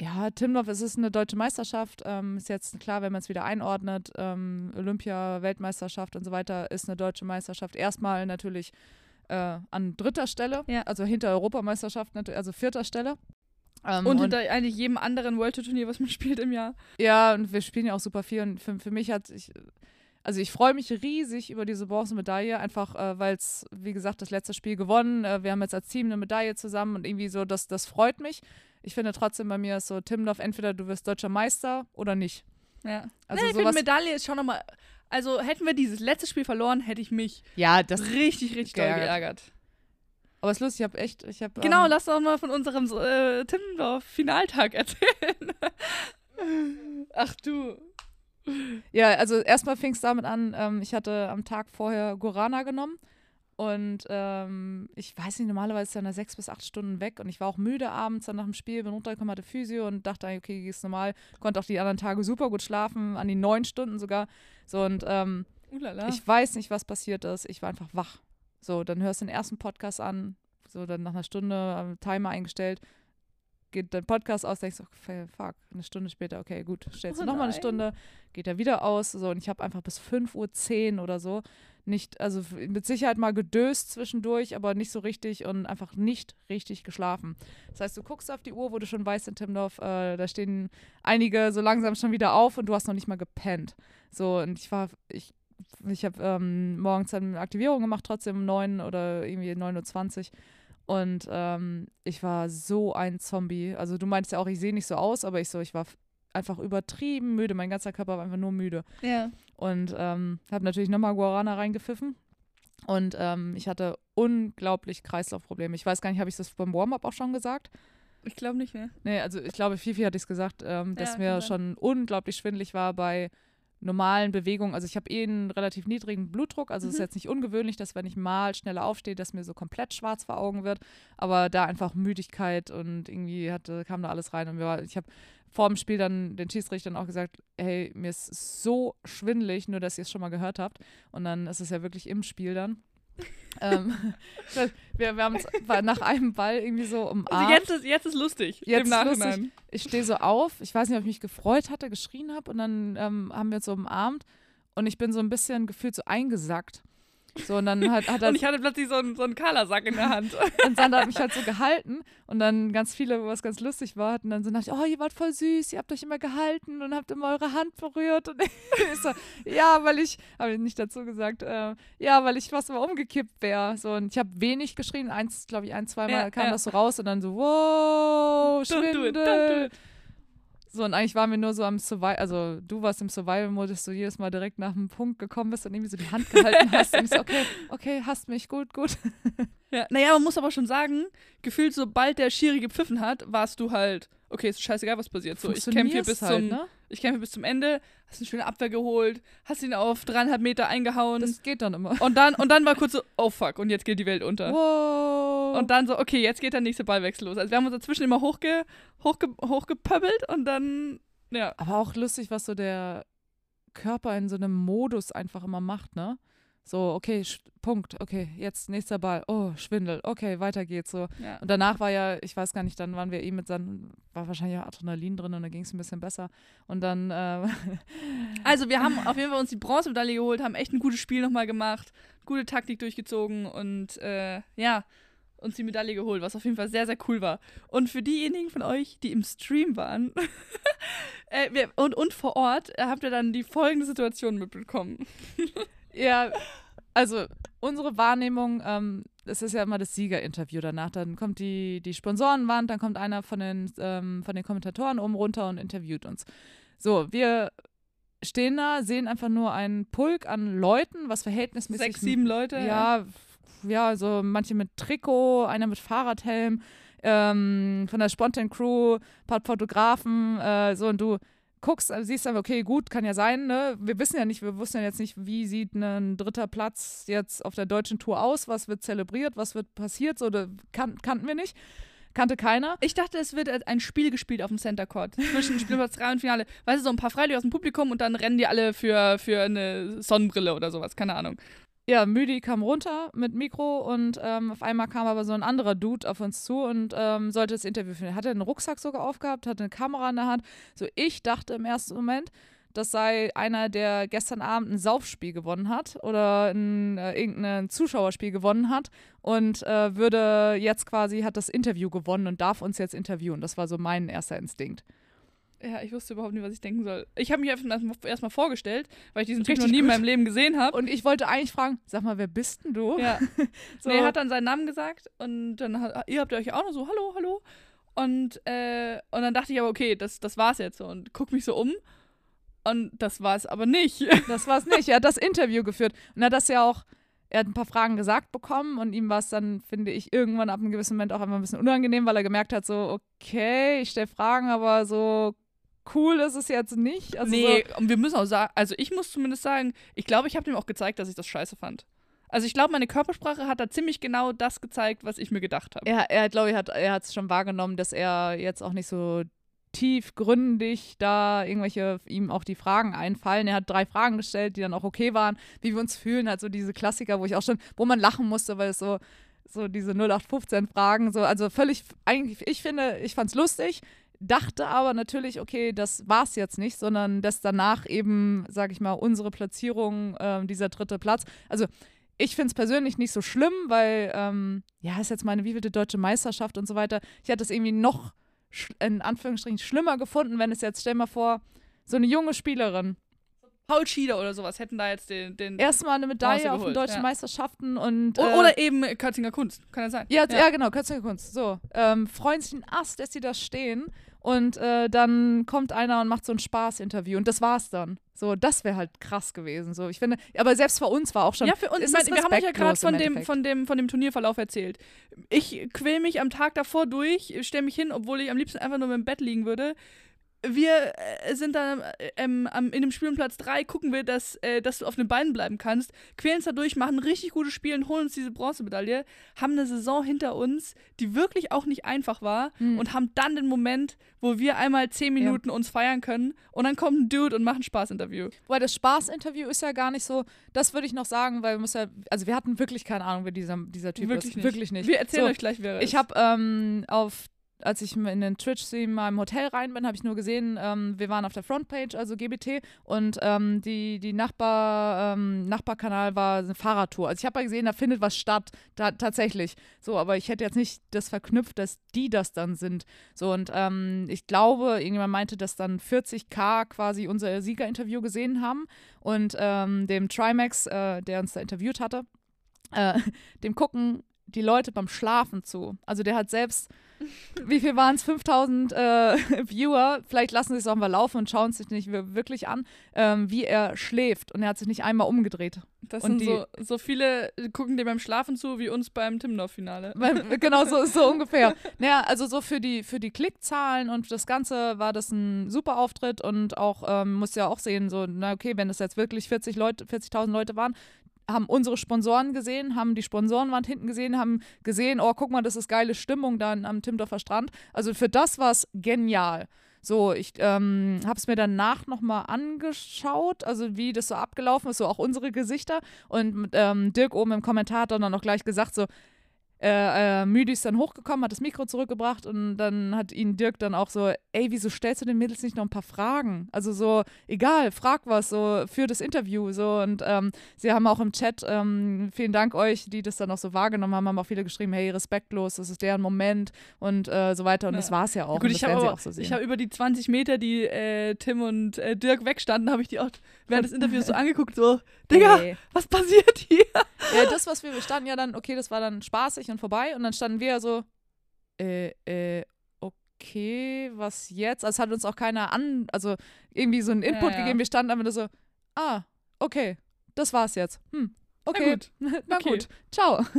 ja, Timdorf, es ist eine deutsche Meisterschaft. Ähm, ist jetzt klar, wenn man es wieder einordnet. Ähm, Olympia, Weltmeisterschaft und so weiter ist eine deutsche Meisterschaft. Erstmal natürlich äh, an dritter Stelle, Ja. also hinter Europameisterschaft, also vierter Stelle. Ähm, Und hinter eigentlich jedem anderen World Tour Turnier, was man [LAUGHS] spielt im Jahr. ja, und wir spielen ja auch super viel. Und für, für mich hat ich, also ich freue mich riesig über diese Bronzemedaille, einfach äh, weil es, wie gesagt, das letzte Spiel gewonnen. Äh, wir haben jetzt als Team eine Medaille zusammen und irgendwie so, das, das freut mich. Ich finde trotzdem bei mir ist so, Timdorf, entweder du wirst deutscher Meister oder nicht. Ja. Also nee, ich finde. Medaille ist schon nochmal. Also hätten wir dieses letzte Spiel verloren, hätte ich mich Ja, das. richtig, richtig geärgert. geärgert. Aber es ist lustig, ich habe echt, ich habe. Genau, ähm, lass doch mal von unserem äh, Timmendorf-Finaltag [LAUGHS] erzählen. Ach du. Ja, also erstmal fing es damit an, ähm, ich hatte am Tag vorher Gorana genommen und ähm, ich weiß nicht, normalerweise ist er nach sechs bis acht Stunden weg und ich war auch müde abends dann nach dem Spiel, bin runtergekommen, hatte Physio und dachte, okay, ist normal, konnte auch die anderen Tage super gut schlafen, an die neun Stunden sogar. So und ähm, ich weiß nicht, was passiert ist, ich war einfach wach. So, dann hörst du den ersten Podcast an, so dann nach einer Stunde äh, Timer eingestellt, geht dein Podcast aus, denkst du, okay, fuck, eine Stunde später, okay, gut, stellst du Oh nochmal eine. Stunde, geht er wieder aus, so und ich habe einfach bis 5.10 Uhr oder so nicht, also mit Sicherheit mal gedöst zwischendurch, aber nicht so richtig und einfach nicht richtig geschlafen. Das heißt, du guckst auf die Uhr, wo du schon weißt in Timdorf, äh, da stehen einige so langsam schon wieder auf und du hast noch nicht mal gepennt. So, und ich war, ich, ich habe ähm, morgens dann eine Aktivierung gemacht, trotzdem um 9 oder irgendwie 9.20 Uhr. Und ähm, ich war so ein Zombie. Also du meinst ja auch, ich sehe nicht so aus, aber ich so, ich war einfach übertrieben müde. Mein ganzer Körper war einfach nur müde. ja. Und ähm, habe natürlich nochmal Guarana reingepfiffen. Und ähm, ich hatte unglaublich Kreislaufprobleme. Ich weiß gar nicht, habe ich das beim Warm-up auch schon gesagt? Ich glaube nicht mehr. Nee, also ich glaube, Fifi hat es gesagt, ähm, dass Ja, mir sein. schon unglaublich schwindlig war bei normalen Bewegungen. Also ich habe eh einen relativ niedrigen Blutdruck, also es ist Mhm. jetzt nicht ungewöhnlich, dass wenn ich mal schneller aufstehe, dass mir so komplett schwarz vor Augen wird. Aber da einfach Müdigkeit und irgendwie hatte, kam da alles rein. Und wir war, ich habe vor dem Spiel dann den Schiedsrichtern auch gesagt, hey, mir ist so schwindelig, nur dass ihr es schon mal gehört habt. Und dann ist es ja wirklich im Spiel dann. Ähm, [LAUGHS] wir, wir haben uns nach einem Ball irgendwie so umarmt. Also jetzt ist, jetzt ist lustig. Jetzt Im ist lustig. Nachhinein. ich stehe so auf, ich weiß nicht, ob ich mich gefreut hatte, geschrien habe und dann ähm, haben wir uns so umarmt und ich bin so ein bisschen gefühlt so eingesackt. So, und dann hat, hat er, Und ich hatte plötzlich so einen, so einen Kalasack in der Hand. [LAUGHS] und Sander hat mich halt so gehalten und dann ganz viele, was ganz lustig war, hatten dann so nach, oh, ihr wart voll süß, ihr habt euch immer gehalten und habt immer eure Hand berührt und [LAUGHS] ich so, ja, weil ich, habe ich nicht dazu gesagt, äh, ja, weil ich fast mal umgekippt wäre. So, und ich habe wenig geschrien, eins, glaube ich, ein, zweimal Ja, kam ja. das so raus und dann so, wow, Don't do it, Schwindel. don't do it. So, und eigentlich waren wir nur so am Survival, also du warst im Survival-Modus, dass du jedes Mal direkt nach einem Punkt gekommen bist und irgendwie so die Hand gehalten hast. Und ich so, [LAUGHS] okay, okay, hasst mich, gut, gut. Ja, [LAUGHS] naja, man muss aber schon sagen, gefühlt sobald der Schiri gepfiffen hat, warst du halt, okay, ist scheißegal, was passiert. So, ich kämpfe hier bis halt, zum, ne? ich kämpfe bis zum Ende, hast eine schöne Abwehr geholt, hast ihn auf dreieinhalb Meter eingehauen Das geht dann immer. und dann und dann war kurz so, oh fuck, und jetzt geht die Welt unter. Wow. Und dann so, okay, jetzt geht der nächste Ballwechsel los. Also wir haben uns dazwischen immer hochge, hochge, hochgepöbbelt und dann, ja. Aber auch lustig, was so der Körper in so einem Modus einfach immer macht, ne? So, okay, Punkt, okay, jetzt nächster Ball, oh, Schwindel, okay, weiter geht's so. Ja. Und danach war ja, ich weiß gar nicht, dann waren wir eh mit seinem, war wahrscheinlich auch Adrenalin drin und dann ging es ein bisschen besser. Und dann, äh, [LAUGHS] Also wir haben auf jeden Fall uns die Bronzemedaille geholt, haben echt ein gutes Spiel nochmal gemacht, gute Taktik durchgezogen und äh, ja, uns die Medaille geholt, was auf jeden Fall sehr, sehr cool war. Und für diejenigen von euch, die im Stream waren [LAUGHS] äh, wir, und, und vor Ort, äh, habt ihr dann die folgende Situation mitbekommen. [LAUGHS] ja, also unsere Wahrnehmung, ähm, es ist ja immer das Siegerinterview danach. Dann kommt die, die Sponsorenwand, dann kommt einer von den, ähm, von den Kommentatoren oben runter und interviewt uns. So, wir stehen da, sehen einfach nur einen Pulk an Leuten, was verhältnismäßig. Sechs, sieben Leute. Ja, ja, so manche mit Trikot, einer mit Fahrradhelm, ähm, von der Spontan Crew, ein paar Fotografen, äh, so und du guckst, äh, siehst aber, okay, gut, kann ja sein, ne? Wir wissen ja nicht, wir wussten ja jetzt nicht, wie sieht ein dritter Platz jetzt auf der deutschen Tour aus, was wird zelebriert, was wird passiert, so, kan kannten wir nicht. Kannte keiner. Ich dachte, es wird ein Spiel gespielt auf dem Center Court zwischen [LAUGHS] Spielplatz 3 und Finale. Weißt du, so ein paar Freilich aus dem Publikum und dann rennen die alle für, für eine Sonnenbrille oder sowas, keine Ahnung. Ja, Müdi kam runter mit Mikro und ähm, auf einmal kam aber so ein anderer Dude auf uns zu und ähm, sollte das Interview führen. Hatte einen Rucksack sogar aufgehabt, hatte eine Kamera in der Hand. So, ich dachte im ersten Moment, das sei einer, der gestern Abend ein Saufspiel gewonnen hat oder ein, äh, irgendein Zuschauerspiel gewonnen hat und äh, würde jetzt quasi, hat das Interview gewonnen und darf uns jetzt interviewen. Das war so mein erster Instinkt. Ja, ich wusste überhaupt nicht, was ich denken soll. Ich habe mich einfach erstmal vorgestellt, weil ich diesen Typ noch nie gut. in meinem Leben gesehen habe. Und ich wollte eigentlich fragen, sag mal, wer bist denn du? Ja. [LAUGHS] so. Nee, er hat dann seinen Namen gesagt und dann hat, ihr habt euch auch noch so, hallo, hallo. Und, äh, und dann dachte ich aber, okay, das, das war's jetzt so. Und guck mich so um. Und das war es aber nicht. [LAUGHS] Das war es nicht. Er hat das Interview geführt. Und er hat das ja auch, er hat ein paar Fragen gesagt bekommen und ihm war es dann, finde ich, irgendwann ab einem gewissen Moment auch einfach ein bisschen unangenehm, weil er gemerkt hat, so, okay, ich stelle Fragen, aber so cool ist es jetzt nicht. Also nee, so und wir müssen auch sagen, also ich muss zumindest sagen, ich glaube, ich habe ihm auch gezeigt, dass ich das scheiße fand. Also ich glaube, meine Körpersprache hat da ziemlich genau das gezeigt, was ich mir gedacht habe. Er, er glaube ich, hat er hat es schon wahrgenommen, dass er jetzt auch nicht so tiefgründig da irgendwelche ihm auch die Fragen einfallen. Er hat drei Fragen gestellt, die dann auch okay waren, wie wir uns fühlen, halt so diese Klassiker, wo ich auch schon, wo man lachen musste, weil es so so diese 0815 Fragen, so also völlig eigentlich ich finde, ich fand es lustig dachte aber natürlich, okay, das war's jetzt nicht, sondern dass danach eben, sag ich mal, unsere Platzierung, äh, dieser dritte Platz. Also ich finde es persönlich nicht so schlimm, weil, ähm, ja, ist jetzt meine wievielte deutsche Meisterschaft und so weiter. Ich hätte es irgendwie noch in Anführungsstrichen schlimmer gefunden, wenn es jetzt, stell mal vor, so eine junge Spielerin. Paul Schieder oder sowas hätten da jetzt den. den Erstmal eine Medaille auf den deutschen ja. Meisterschaften und. Äh, oder eben Kötzinger Kunst, kann das sein? Ja, ja. ja genau, Kötzinger Kunst. So. Ähm, freuen sich ein Ast, dass sie da stehen. Und äh, dann kommt einer und macht so ein Spaßinterview und das war's dann. So, das wäre halt krass gewesen. So, ich finde, aber selbst für uns war auch schon. Ja, für uns. Ist mein, wir haben euch ja gerade von dem, von, dem, von dem Turnierverlauf erzählt. Ich quäl mich am Tag davor durch, stelle mich hin, obwohl ich am liebsten einfach nur im Bett liegen würde wir äh, sind dann äh, ähm, in dem Spiel um Platz 3, gucken wir, dass, äh, dass du auf den Beinen bleiben kannst, quälen uns dadurch, machen richtig gutes Spiel und holen uns diese Bronzemedaille, haben eine Saison hinter uns, die wirklich auch nicht einfach war mhm. und haben dann den Moment, wo wir einmal 10 Minuten ja. uns feiern können und dann kommt ein Dude und macht ein Spaßinterview. Weil das Spaßinterview ist ja gar nicht so, das würde ich noch sagen, weil wir muss ja, also wir hatten wirklich keine Ahnung, wer dieser, dieser Typ wirklich ist. Nicht. Wirklich nicht. Wir erzählen so, euch gleich, wer er ist. Ich habe ähm, auf als ich in den Twitch-Stream mal im Hotel rein bin, habe ich nur gesehen, ähm, wir waren auf der Frontpage, also GBT, und ähm, die, die Nachbar, ähm, Nachbarkanal war eine Fahrradtour. Also ich habe ja gesehen, da findet was statt, da, tatsächlich. So, aber ich hätte jetzt nicht das verknüpft, dass die das dann sind. So, und ähm, ich glaube, irgendjemand meinte, dass dann 40k quasi unser Siegerinterview gesehen haben und ähm, dem Trimax, äh, der uns da interviewt hatte, äh, [LAUGHS] dem gucken die Leute beim Schlafen zu. Also der hat selbst wie viel waren es? 5000 äh, [LAUGHS] Viewer. Vielleicht lassen sie es auch mal laufen und schauen es sich nicht wirklich an, ähm, wie er schläft. Und er hat sich nicht einmal umgedreht. Das und sind so, so viele, gucken dem beim Schlafen zu, wie uns beim Timnor-Finale. [LAUGHS] genau, so, so [LAUGHS] ungefähr. Naja, also so für die, für die Klickzahlen und das Ganze war das ein super Auftritt und auch, ähm, muss ja auch sehen, so, na okay, wenn das jetzt wirklich 40 Leute, 40.000 Leute waren, haben unsere Sponsoren gesehen, haben die Sponsorenwand hinten gesehen, haben gesehen, oh, guck mal, das ist geile Stimmung da am Timdorfer Strand. Also für das war es genial. So, ich ähm, habe es mir danach nochmal angeschaut, also wie das so abgelaufen ist, so auch unsere Gesichter. Und ähm, Dirk oben im Kommentar hat dann auch gleich gesagt, so, äh, äh, Müdi ist dann hochgekommen, hat das Mikro zurückgebracht und dann hat ihn Dirk dann auch so, ey, wieso stellst du den Mädels nicht noch ein paar Fragen? Also so, egal, frag was, so für das Interview. So und ähm, sie haben auch im Chat, ähm, vielen Dank euch, die das dann auch so wahrgenommen haben, haben auch viele geschrieben, hey, respektlos, das ist deren Moment und äh, so weiter. Und ja. das war es ja auch. Gut, ich habe so hab über die 20 Meter, die äh, Tim und äh, Dirk wegstanden, habe ich die auch während des Interviews so [LAUGHS] angeguckt, so, Digga, hey. was passiert hier? Ja, das, was wir standen ja dann, okay, das war dann spaßig und vorbei und dann standen wir so, äh, äh, okay, was jetzt? Also es hat uns auch keiner an, also irgendwie so einen Input ja, ja. gegeben. Wir standen einfach nur so, ah, okay, das war's jetzt. Hm, okay, na gut, [LAUGHS] na okay. gut. ciao. [LAUGHS]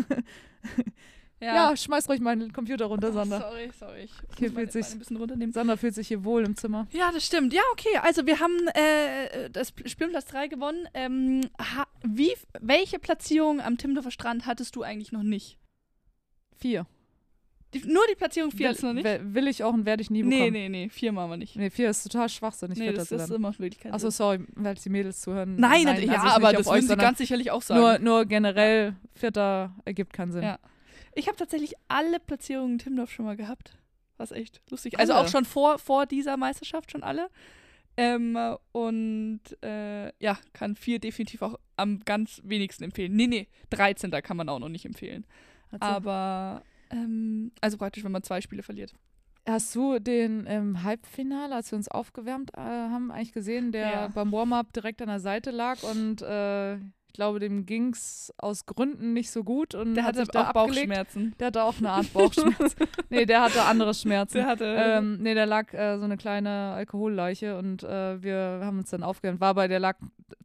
Ja. ja, schmeiß ruhig meinen Computer runter, Sander. Oh, sorry, sorry. Ich hier fühlt sich, ein bisschen runternehmen. Sander fühlt sich hier wohl im Zimmer. Ja, das stimmt. Ja, okay. Also wir haben äh, das Spielplatz 3 gewonnen. Ähm, ha, wie, welche Platzierung am Timdorfer Strand hattest du eigentlich noch nicht? Vier. Die, nur die Platzierung 4 ist noch nicht? Will ich auch und werde ich nie bekommen. Nee, nee, nee, 4 machen wir nicht. Nee, 4 ist total schwachsinnig. Nee, das, das ist immer wirklich kein Achso, sorry, weil die Mädels zuhören. Nein, Nein ja, also aber das würden sie ganz sicherlich auch sagen. Nur, nur generell, Vierter ergibt keinen Sinn. Ja. Ich habe tatsächlich alle Platzierungen in Timdorf schon mal gehabt. Was echt lustig. Also auch schon vor, vor dieser Meisterschaft, schon alle. Ähm, und äh, ja, kann vier definitiv auch am ganz wenigsten empfehlen. Nee, nee, 13. kann man auch noch nicht empfehlen. Also. Aber, ähm, also praktisch, wenn man zwei Spiele verliert. Hast du den im Halbfinale, als wir uns aufgewärmt äh, haben, eigentlich gesehen, der ja. beim Warm-up direkt an der Seite lag und äh, ich glaube, dem ging es aus Gründen nicht so gut und der hatte hat auch Bauchschmerzen. Der hatte auch eine Art [LAUGHS] Bauchschmerz. nee, der hatte andere Schmerzen. Der hatte. Ähm, nee, der lag äh, so eine kleine Alkoholleiche und äh, wir haben uns dann aufgehört. War bei, der lag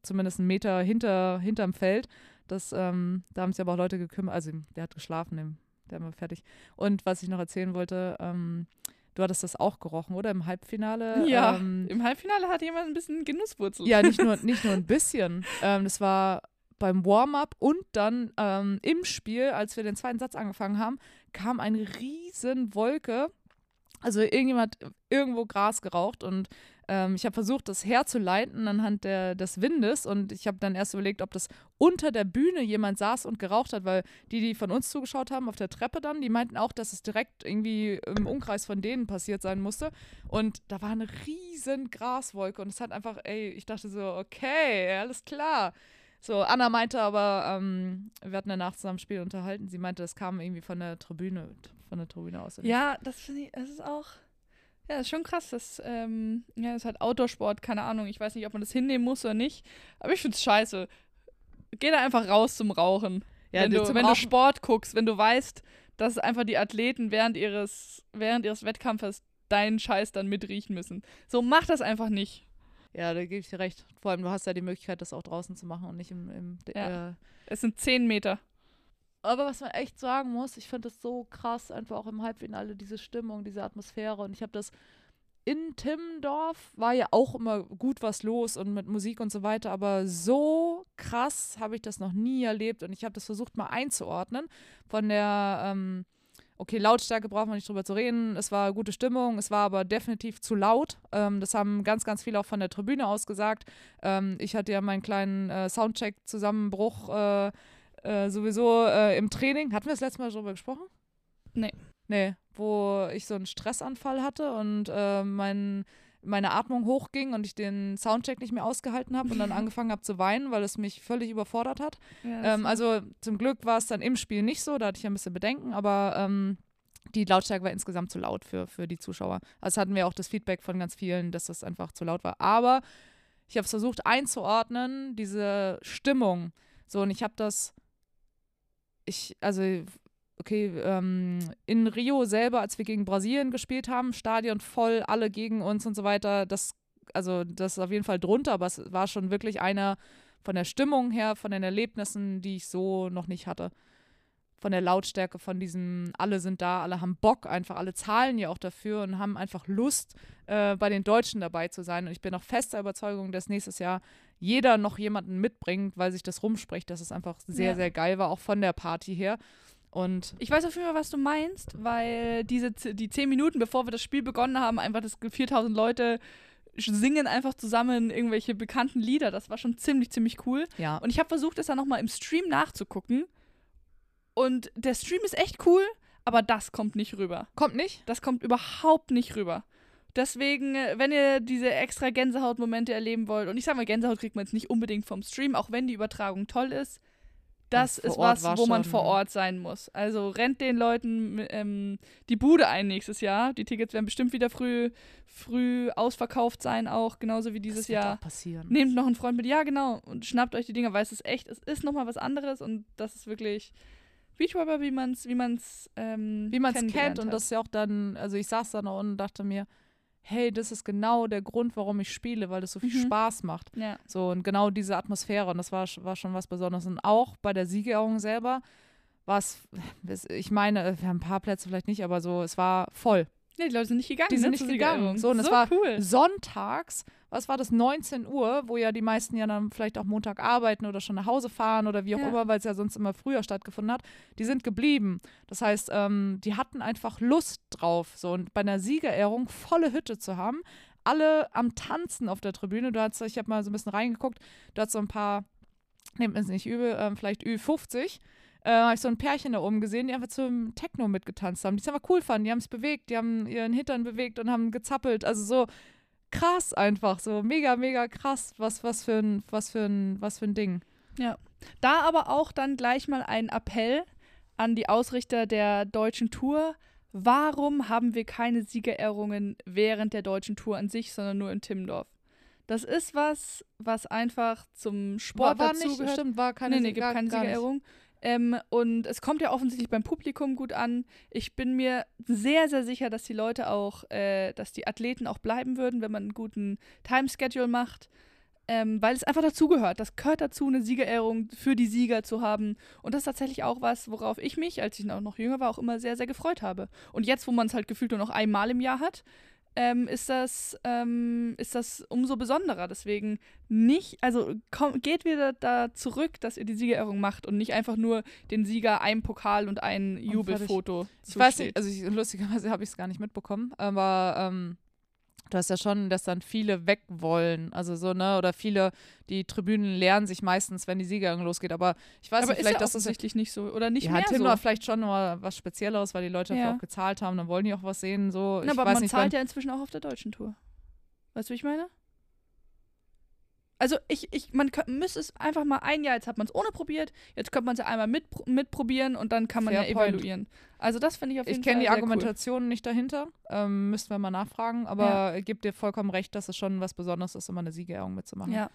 zumindest einen Meter hinter, hinterm Feld. Das, ähm, da haben sich aber auch Leute gekümmert. Also, der hat geschlafen, der war fertig. Und was ich noch erzählen wollte, ähm, Du hattest das auch gerochen, oder? Im Halbfinale? [LAUGHS] Ja, ähm, im Halbfinale hat jemand ein bisschen Genusswurzel. Ja, nicht [LAUGHS] nur, nicht nur ein bisschen. ähm, das war beim Warm-up und dann ähm, im Spiel, als wir den zweiten Satz angefangen haben, kam eine riesen Wolke. Also irgendjemand hat irgendwo Gras geraucht und ähm, ich habe versucht, das herzuleiten anhand der, des Windes und ich habe dann erst überlegt, ob das unter der Bühne jemand saß und geraucht hat, weil die, die von uns zugeschaut haben auf der Treppe dann, die meinten auch, dass es direkt irgendwie im Umkreis von denen passiert sein musste. Und da war eine riesen Graswolke und es hat einfach, ey, ich dachte so, okay, alles klar. So, Anna meinte aber, ähm, wir hatten danach zusammen Spiel unterhalten, sie meinte, das kam irgendwie von der Tribüne, von der Tribüne aus. Ja, das finde ich, das ist auch, ja, das ist schon krass. Das, ähm, ja, das ist halt Outdoor-Sport, keine Ahnung. Ich weiß nicht, ob man das hinnehmen muss oder nicht. Aber ich finde es scheiße. Geh da einfach raus zum Rauchen. Ja, wenn, du, wenn du Sport guckst, wenn du weißt, dass einfach die Athleten während ihres, während ihres Wettkampfes deinen Scheiß dann mitriechen müssen. So, mach das einfach nicht. Ja, da gebe ich dir recht. Vor allem, du hast ja die Möglichkeit, das auch draußen zu machen und nicht im. im ja. Äh es sind zehn Meter. Aber was man echt sagen muss, ich finde das so krass, einfach auch im Halbfinale, diese Stimmung, diese Atmosphäre. Und ich habe das in Timmendorf, war ja auch immer gut was los und mit Musik und so weiter. Aber so krass habe ich das noch nie erlebt. Und ich habe das versucht mal einzuordnen. Von der. Ähm, okay, Lautstärke braucht man nicht drüber zu reden. Es war gute Stimmung, es war aber definitiv zu laut. Ähm, das haben ganz, ganz viele auch von der Tribüne aus gesagt. Ähm, ich hatte ja meinen kleinen äh, Soundcheck-Zusammenbruch äh, äh, sowieso äh, im Training. Hatten wir das letzte Mal darüber gesprochen? Nee. Nee, wo ich so einen Stressanfall hatte und äh, mein meine Atmung hochging und ich den Soundcheck nicht mehr ausgehalten habe und dann [LAUGHS] angefangen habe zu weinen, weil es mich völlig überfordert hat. Ja, ähm, also zum Glück war es dann im Spiel nicht so, da hatte ich ein bisschen Bedenken, aber ähm, die Lautstärke war insgesamt zu laut für, für die Zuschauer. Also hatten wir auch das Feedback von ganz vielen, dass das einfach zu laut war. Aber ich habe es versucht einzuordnen, diese Stimmung. So, und ich habe das, ich, also okay, ähm, in Rio selber, als wir gegen Brasilien gespielt haben, Stadion voll, alle gegen uns und so weiter, das, also das ist auf jeden Fall drunter, aber es war schon wirklich einer von der Stimmung her, von den Erlebnissen, die ich so noch nicht hatte. Von der Lautstärke, von diesem, alle sind da, alle haben Bock, einfach alle zahlen ja auch dafür und haben einfach Lust, äh, bei den Deutschen dabei zu sein. Und ich bin auch fester Überzeugung, dass nächstes Jahr jeder noch jemanden mitbringt, weil sich das rumspricht, dass es einfach sehr, ja. sehr geil war, auch von der Party her. Und Ich weiß auf jeden Fall, was du meinst, weil diese die zehn Minuten, bevor wir das Spiel begonnen haben, einfach das 4000 Leute singen einfach zusammen irgendwelche bekannten Lieder. Das war schon ziemlich, ziemlich cool. ja, Und ich habe versucht, das dann nochmal im Stream nachzugucken. Und der Stream ist echt cool, aber das kommt nicht rüber. kommt nicht. Das kommt überhaupt nicht rüber. Deswegen, äh, wenn ihr diese extra Gänsehaut-Momente erleben wollt, und ich sag mal, Gänsehaut kriegt man jetzt nicht unbedingt vom Stream, auch wenn die Übertragung toll ist, das ist Ort was, wo man vor Ort sein muss. Also rennt den Leuten ähm, die Bude ein nächstes Jahr. Die Tickets werden bestimmt wieder früh, früh ausverkauft sein, auch genauso wie dieses das wird Jahr. auch passieren. Nehmt noch einen Freund mit, ja genau, und schnappt euch die Dinger, weil es ist echt, es ist nochmal was anderes und das ist wirklich Beachvolleyball, wie man es wie man's, ähm, Wie man es kennengelernt kennt und das ist ja auch dann, also ich saß da noch und dachte mir, hey, das ist genau der Grund, warum ich spiele, weil das so viel Mhm. Spaß macht. Ja. So, und genau diese Atmosphäre, und das war, war schon was Besonderes. Und auch bei der Siegerehrung selber war es, ich meine, wir haben ein paar Plätze vielleicht nicht, aber so, es war voll. Ja, die Leute sind nicht gegangen. Die sind ne, nicht gegangen. So, und es war cool. Sonntags, was war das, 19 Uhr, wo ja die meisten ja dann vielleicht auch Montag arbeiten oder schon nach Hause fahren oder wie auch Ja. immer, weil es ja sonst immer früher stattgefunden hat, die sind geblieben. Das heißt, ähm, die hatten einfach Lust drauf. So, und bei einer Siegerehrung volle Hütte zu haben, alle am Tanzen auf der Tribüne. Du hast, ich habe mal so ein bisschen reingeguckt, du hast so ein paar, nehmt es nicht übel, ähm, vielleicht Ü50. Äh, habe ich so ein Pärchen da oben gesehen, die einfach zum Techno mitgetanzt haben. Die es einfach cool fanden, die haben es bewegt, die haben ihren Hintern bewegt und haben gezappelt. Also so krass einfach, so mega, mega krass. Was, was für ein, was für ein, was für ein Ding. Da aber auch dann gleich mal ein Appell an die Ausrichter der deutschen Tour. Warum haben wir keine Siegerehrungen während der deutschen Tour an sich, sondern nur in Timmendorf? Das ist was, was einfach zum Sport war, war nicht, dazugehört. stimmt, war keine nee, nee, gibt keine nicht. Ähm, und es kommt ja offensichtlich beim Publikum gut an. Ich bin mir sehr, sehr sicher, dass die Leute auch, äh, dass die Athleten auch bleiben würden, wenn man einen guten Timeschedule macht. Ähm, weil es einfach dazugehört. Das gehört dazu, eine Siegerehrung für die Sieger zu haben. Und das ist tatsächlich auch was, worauf ich mich, als ich noch noch jünger war, auch immer sehr, sehr gefreut habe. Und jetzt, wo man es halt gefühlt nur noch einmal im Jahr hat, ähm, ist, das, ähm, ist das umso besonderer. Deswegen nicht, also komm, geht wieder da zurück, dass ihr die Siegerehrung macht und nicht einfach nur den Sieger ein Pokal und ein Jubelfoto. Ich weiß nicht, also ich, lustigerweise habe ich es gar nicht mitbekommen, aber ähm, du hast ja schon, dass dann viele weg wollen. Also so, ne, oder viele, die Tribünen leeren sich meistens, wenn die Siegerehrung losgeht. Aber ich weiß aber nicht, ist vielleicht, ja dass das offensichtlich nicht so. Oder nicht ja, mehr Timber so. vielleicht schon mal was Spezielleres, weil die Leute Ja. auch gezahlt haben, dann wollen die auch was sehen. So, Na, ich aber man nicht, zahlt ja inzwischen auch auf der deutschen Tour. Weißt du, wie ich meine? Also ich, ich, man müsste es einfach mal ein Jahr, jetzt hat man es ohne probiert, jetzt könnte man es ja einmal mit, mitprobieren und dann kann man Fair ja point. evaluieren. Also das finde ich auf jeden Ich Fall kenne die Argumentation nicht dahinter. Ähm, müssten wir mal nachfragen. Aber ich gebe dir vollkommen recht, dass es schon was Besonderes ist, immer eine Siegerehrung mitzumachen. cool. Ja.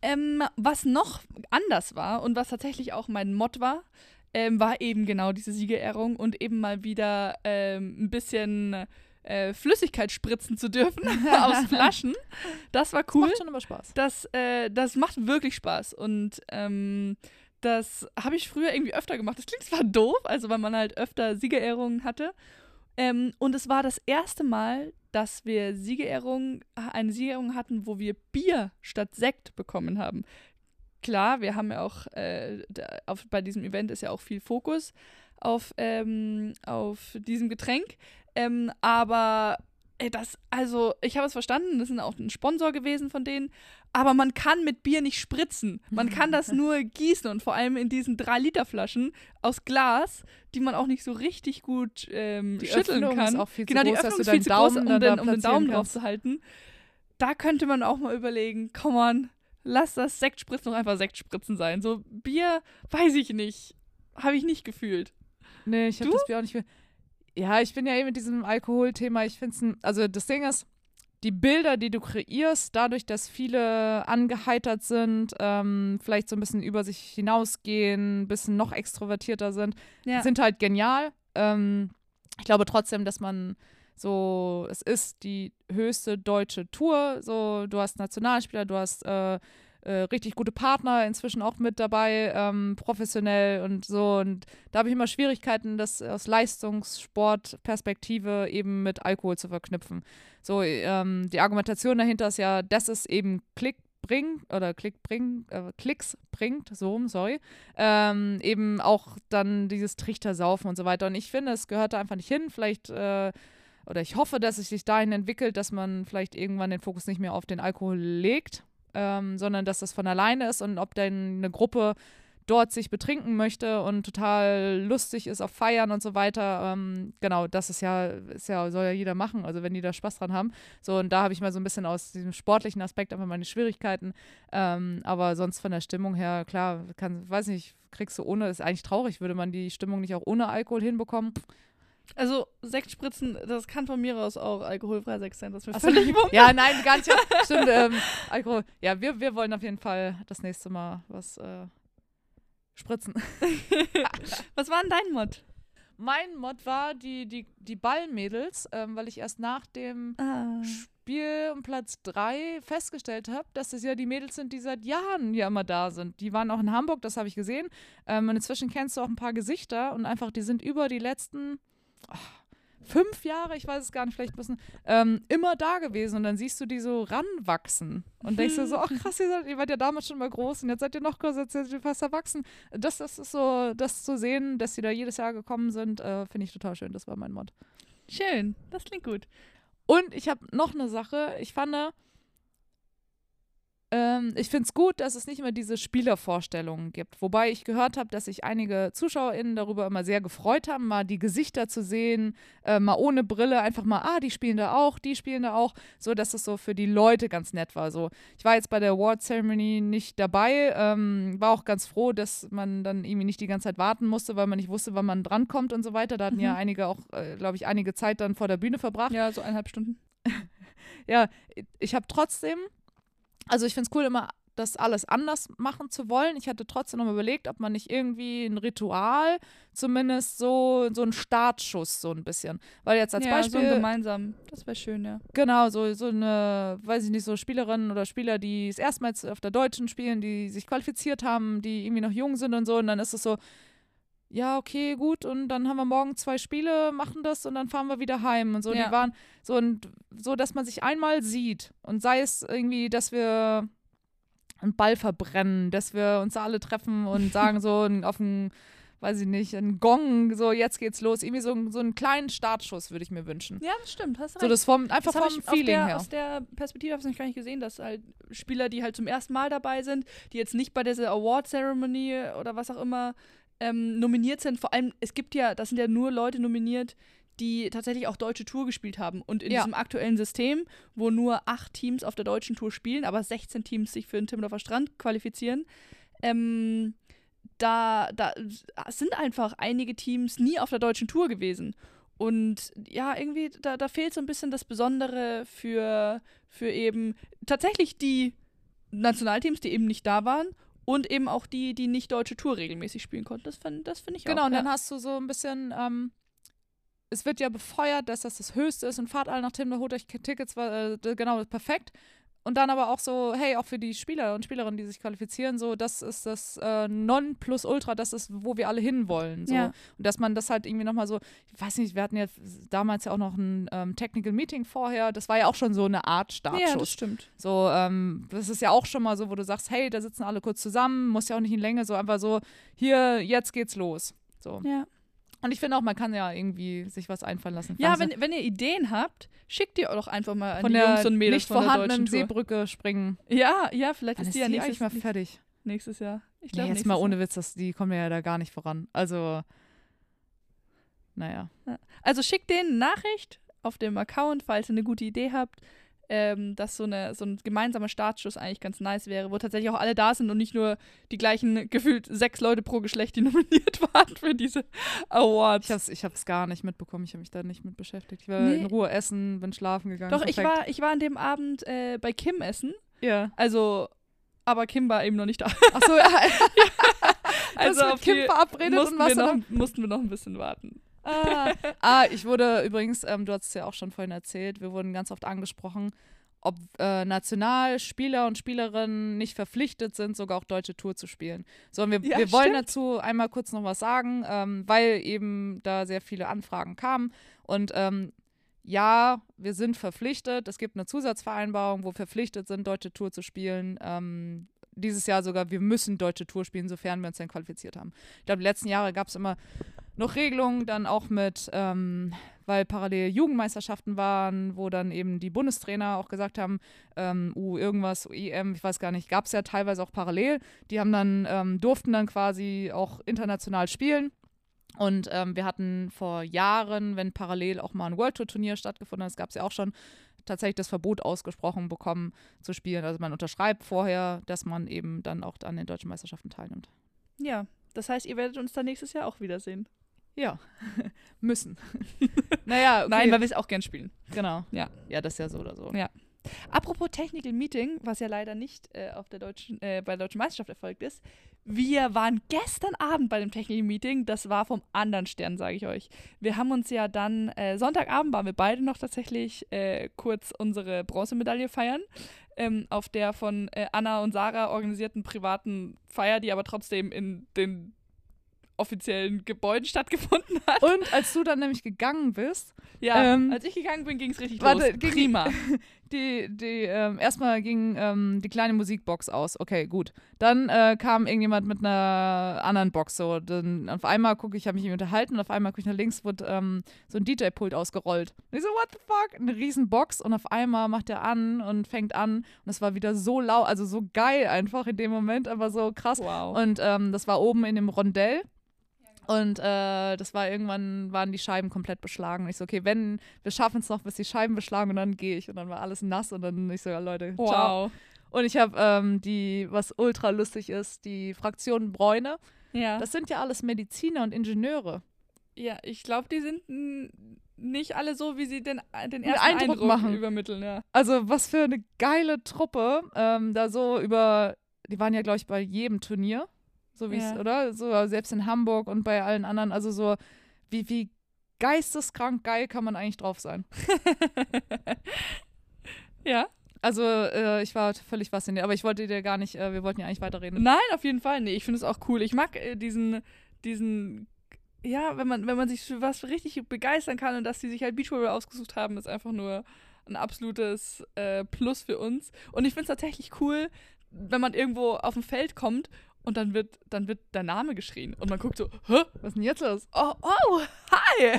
Ähm, was noch anders war und was tatsächlich auch mein Mod war, ähm, war eben genau diese Siegerehrung und eben mal wieder ähm, ein bisschen äh, Flüssigkeit spritzen zu dürfen [LAUGHS] aus Flaschen. Das war Das cool. macht schon immer Spaß. das, äh, das macht wirklich Spaß. Und ähm, das habe ich früher irgendwie öfter gemacht. Das klingt zwar doof, also weil man halt öfter Siegerehrungen hatte. Ähm, und es war das erste Mal, dass wir Siegerehrungen, eine Siegerehrung hatten, wo wir Bier statt Sekt bekommen haben. Klar, wir haben ja auch, äh, auf, bei diesem Event ist ja auch viel Fokus auf, ähm, auf diesem Getränk. Ähm, aber ey, das, also, ich habe es verstanden, das ist auch ein Sponsor gewesen von denen, aber man kann mit Bier nicht spritzen. Man kann das [LAUGHS] nur gießen und vor allem in diesen 3-Liter-Flaschen aus Glas, die man auch nicht so richtig gut ähm, Die schütteln Öffnung kann. ist auch viel genau, die groß, Öffnung ist viel zu groß, Daumen um dann da den, um den Daumen drauf kannst. zu halten. Da könnte man auch mal überlegen, komm on, lass das Sektspritzen doch einfach Sektspritzen sein. So Bier, weiß ich nicht. Habe ich nicht gefühlt. Nee, ich habe das Bier auch nicht mehr. Ja, ich bin ja eben mit diesem Alkoholthema. Ich finde es, also das Ding ist, die Bilder, die du kreierst, dadurch, dass viele angeheitert sind, ähm, vielleicht so ein bisschen über sich hinausgehen, ein bisschen noch extrovertierter sind, Ja. sind halt genial. Ähm, ich glaube trotzdem, dass man so, es ist die höchste deutsche Tour. So, du hast Nationalspieler, du hast äh, äh, richtig gute Partner inzwischen auch mit dabei, ähm, professionell und so. Und da habe ich immer Schwierigkeiten, das aus Leistungssportperspektive eben mit Alkohol zu verknüpfen. So, ähm, die Argumentation dahinter ist ja, das ist eben Klick bringt oder Klick bringt, äh, Klicks bringt, so, sorry, ähm, eben auch dann dieses Trichtersaufen und so weiter. Und ich finde, es gehört da einfach nicht hin. Vielleicht äh, oder ich hoffe, dass es sich dahin entwickelt, dass man vielleicht irgendwann den Fokus nicht mehr auf den Alkohol legt, ähm, sondern dass das von alleine ist und ob dann eine Gruppe dort sich betrinken möchte und total lustig ist auf Feiern und so weiter. Ähm, genau, das ist ja, ist ja, soll ja jeder machen, also wenn die da Spaß dran haben. So, und da habe ich mal so ein bisschen aus diesem sportlichen Aspekt einfach meine Schwierigkeiten. Ähm, aber sonst von der Stimmung her, klar, kann, weiß nicht, kriegst du ohne, ist eigentlich traurig, würde man die Stimmung nicht auch ohne Alkohol hinbekommen. Also Sektspritzen, das kann von mir aus auch alkoholfreier Sekt sein. Das ist mir völlig so, Ja, nein, gar nicht. Stimmt, ähm, Alkohol. Ja, wir, wir wollen auf jeden Fall das nächste Mal was äh, spritzen. [LAUGHS] was war denn dein Mod? Mein Mod war die, die, die Ballmädels, ähm, weil ich erst nach dem ah. Spiel um Platz 3 festgestellt habe, dass es ja die Mädels sind, die seit Jahren ja immer da sind. Die waren auch in Hamburg, das habe ich gesehen. Ähm, und inzwischen kennst du auch ein paar Gesichter und einfach, die sind über die letzten fünf Jahre, ich weiß es gar nicht, vielleicht ein bisschen, ähm, immer da gewesen und dann siehst du die so ranwachsen und denkst dir so, ach [LAUGHS] krass, ihr, seid, ihr wart ja damals schon mal groß und jetzt seid ihr noch größer, jetzt seid ihr fast erwachsen. Das, das ist so, das zu sehen, dass sie da jedes Jahr gekommen sind, äh, finde ich total schön. Das war mein Mod. Schön, das klingt gut. Und ich habe noch eine Sache, ich fand, ähm, ich finde es gut, dass es nicht mehr diese Spielervorstellungen gibt. Wobei ich gehört habe, dass sich einige ZuschauerInnen darüber immer sehr gefreut haben, mal die Gesichter zu sehen, äh, mal ohne Brille, einfach mal, ah, die spielen da auch, die spielen da auch, so dass es so für die Leute ganz nett war. So, ich war jetzt bei der Award Ceremony nicht dabei, ähm, war auch ganz froh, dass man dann irgendwie nicht die ganze Zeit warten musste, weil man nicht wusste, wann man drankommt und so weiter. Da hatten mhm. ja einige auch, äh, glaube ich, einige Zeit dann vor der Bühne verbracht. Ja, so eineinhalb Stunden. [LAUGHS] ja, ich habe trotzdem also ich finde es cool, immer das alles anders machen zu wollen. Ich hatte trotzdem noch mal überlegt, ob man nicht irgendwie ein Ritual, zumindest so, so ein Startschuss so ein bisschen. Weil jetzt als ja, Beispiel. So gemeinsam, das wäre schön, ja. Genau, so, so eine, weiß ich nicht, so Spielerinnen oder Spieler, die es erstmals auf der Deutschen spielen, die sich qualifiziert haben, die irgendwie noch jung sind und so. Und dann ist es so, ja, okay, gut, und dann haben wir morgen zwei Spiele, machen das und dann fahren wir wieder heim und so. Ja. Die waren so und so, dass man sich einmal sieht und sei es irgendwie, dass wir einen Ball verbrennen, dass wir uns alle treffen und [LAUGHS] sagen so auf einen, weiß ich nicht, einen Gong, so jetzt geht's los. Irgendwie so, so einen kleinen Startschuss würde ich mir wünschen. Ja, das stimmt, hast recht. So das vom, einfach das vom Feeling der, her. Aus der Perspektive habe ich noch gar nicht gesehen, dass halt Spieler, die halt zum ersten Mal dabei sind, die jetzt nicht bei dieser Award Ceremony oder was auch immer ähm, nominiert sind. Vor allem, es gibt ja, das sind ja nur Leute nominiert, die tatsächlich auch deutsche Tour gespielt haben. Und in ja. diesem aktuellen System, wo nur acht Teams auf der deutschen Tour spielen, aber 16 Teams sich für den Timmendorfer Strand qualifizieren, ähm, da, da sind einfach einige Teams nie auf der deutschen Tour gewesen. Und ja, irgendwie, da, da fehlt so ein bisschen das Besondere für, für eben tatsächlich die Nationalteams, die eben nicht da waren und eben auch die, die nicht deutsche Tour regelmäßig spielen konnten. Das, das finde ich genau, auch. Genau, und dann hast du so ein bisschen, ähm, es wird ja befeuert, dass das das Höchste ist und fahrt alle nach Tim, holt euch Tickets, äh, genau, perfekt. Und dann aber auch so, hey, auch für die Spieler und Spielerinnen, die sich qualifizieren, so, das ist das äh, Non-Plus-Ultra, das ist, wo wir alle hinwollen. So. Ja. Und dass man das halt irgendwie nochmal so, ich weiß nicht, wir hatten ja damals ja auch noch ein ähm, Technical Meeting vorher, das war ja auch schon so eine Art Startschuss. Ja, das stimmt. So, ähm, das ist ja auch schon mal so, wo du sagst, hey, da sitzen alle kurz zusammen, muss ja auch nicht in Länge, so einfach so, hier, jetzt geht's los. So. Ja. Und ich finde auch, man kann ja irgendwie sich was einfallen lassen. Ja, wenn, wenn ihr Ideen habt, schickt ihr doch einfach mal an von die der Jungs und Mädels nicht von vorhandenen Seebrücke springen. Ja, ja, vielleicht Dann ist die ja nächstes Jahr mal fertig. Nächstes Jahr. Ich glaube, nee, jetzt mal ohne Witz, das, die kommen ja da gar nicht voran. Also, naja. Also schickt denen Nachricht auf dem Account, falls ihr eine gute Idee habt ähm, dass so, eine, so ein gemeinsamer Startschuss eigentlich ganz nice wäre, wo tatsächlich auch alle da sind und nicht nur die gleichen gefühlt sechs Leute pro Geschlecht, die [LAUGHS] nominiert waren für diese Awards. Ich hab's, ich hab's gar nicht mitbekommen, ich habe mich da nicht mit beschäftigt. Ich war nee. in Ruhe essen, bin schlafen gegangen. Doch, ich war, ich war an dem Abend äh, bei Kim essen. Ja. Also, aber Kim war eben noch nicht da. Achso, ja. [LAUGHS] [LAUGHS] also auf Kim verabredet und wir noch, mussten wir noch ein bisschen warten. Ah, ah, ich wurde übrigens, ähm, du hast es ja auch schon vorhin erzählt, wir wurden ganz oft angesprochen, ob äh, Nationalspieler und Spielerinnen nicht verpflichtet sind, sogar auch deutsche Tour zu spielen. So, wir, ja, wir wollen dazu einmal kurz noch was sagen, ähm, weil eben da sehr viele Anfragen kamen. Und ähm, ja, wir sind verpflichtet, es gibt eine Zusatzvereinbarung, wo verpflichtet sind, deutsche Tour zu spielen. Ähm, dieses Jahr sogar, wir müssen deutsche Tour spielen, sofern wir uns dann qualifiziert haben. Ich glaube, die letzten Jahre gab es immer noch Regelungen, dann auch mit, ähm, weil parallel Jugendmeisterschaften waren, wo dann eben die Bundestrainer auch gesagt haben, ähm, uh, irgendwas, EM, ich weiß gar nicht, gab es ja teilweise auch parallel. Die haben dann, ähm, durften dann quasi auch international spielen. Und ähm, wir hatten vor Jahren, wenn parallel auch mal ein World Tour Turnier stattgefunden hat, das gab es ja auch schon, tatsächlich das Verbot ausgesprochen bekommen zu spielen. Also man unterschreibt vorher, dass man eben dann auch an den deutschen Meisterschaften teilnimmt. Ja, das heißt, ihr werdet uns dann nächstes Jahr auch wiedersehen. Ja, [LAUGHS] müssen. [LAUGHS] naja, okay. Nein, weil wir es auch gern spielen. Genau. Ja. Ja, das ist ja so oder so. Ja. Apropos Technical Meeting, was ja leider nicht äh, auf der deutschen, äh, bei der deutschen Meisterschaft erfolgt ist. Wir waren gestern Abend bei dem Technical Meeting. Das war vom anderen Stern, sage ich euch. Wir haben uns ja dann, äh, Sonntagabend waren wir beide noch tatsächlich äh, kurz unsere Bronzemedaille feiern. Ähm, auf der von äh, Anna und Sarah organisierten privaten Feier, die aber trotzdem in den offiziellen Gebäuden stattgefunden hat. Und als du dann nämlich gegangen bist, Ja, Ähm, als ich gegangen bin, ging es richtig warte, los. ging- Prima. [LAUGHS] die, die, ähm, erstmal ging ähm, die kleine Musikbox aus. Okay, gut. Dann äh, kam irgendjemand mit einer anderen Box. So, dann auf einmal gucke ich, habe mich mit ihm unterhalten und auf einmal gucke ich nach links, wird ähm, so ein DJ-Pult ausgerollt. Und ich so, what the fuck? Eine riesen Box und auf einmal macht er an und fängt an und es war wieder so laut, also so geil einfach in dem Moment, aber so krass. Wow. Und ähm, das war oben in dem Rondell. Und äh, das war irgendwann, waren die Scheiben komplett beschlagen. Und ich so, okay, wenn, wir schaffen es noch, bis die Scheiben beschlagen und dann gehe ich. Und dann war alles nass und dann ich so, ja Leute, ciao. wow. Und ich habe ähm, die, was ultra lustig ist, die Fraktion Bräune. Ja. Das sind ja alles Mediziner und Ingenieure. Ja, ich glaube, die sind nicht alle so, wie sie den, den Den ersten Eindruck Eindruck, machen. übermitteln, ja. Also was für eine geile Truppe. Ähm, da so über, die waren ja, glaube ich, bei jedem Turnier. So wie es, Ja. oder? So selbst in Hamburg und bei allen anderen. Also so, wie, wie geisteskrank geil kann man eigentlich drauf sein. [LAUGHS] ja. Also äh, ich war völlig fasziniert, aber ich wollte dir gar nicht, äh, wir wollten ja eigentlich weiterreden. Nein, auf jeden Fall. Nee, ich finde es auch cool. Ich mag äh, diesen, diesen, ja, wenn man, wenn man sich für was richtig begeistern kann und dass die sich halt Beachvolleyball ausgesucht haben, ist einfach nur ein absolutes äh, Plus für uns. Und ich finde es tatsächlich cool, wenn man irgendwo auf dem Feld kommt und dann wird, dann wird der Name geschrien und man guckt so, hä? Was ist denn jetzt los? Oh, oh, hi! [LAUGHS]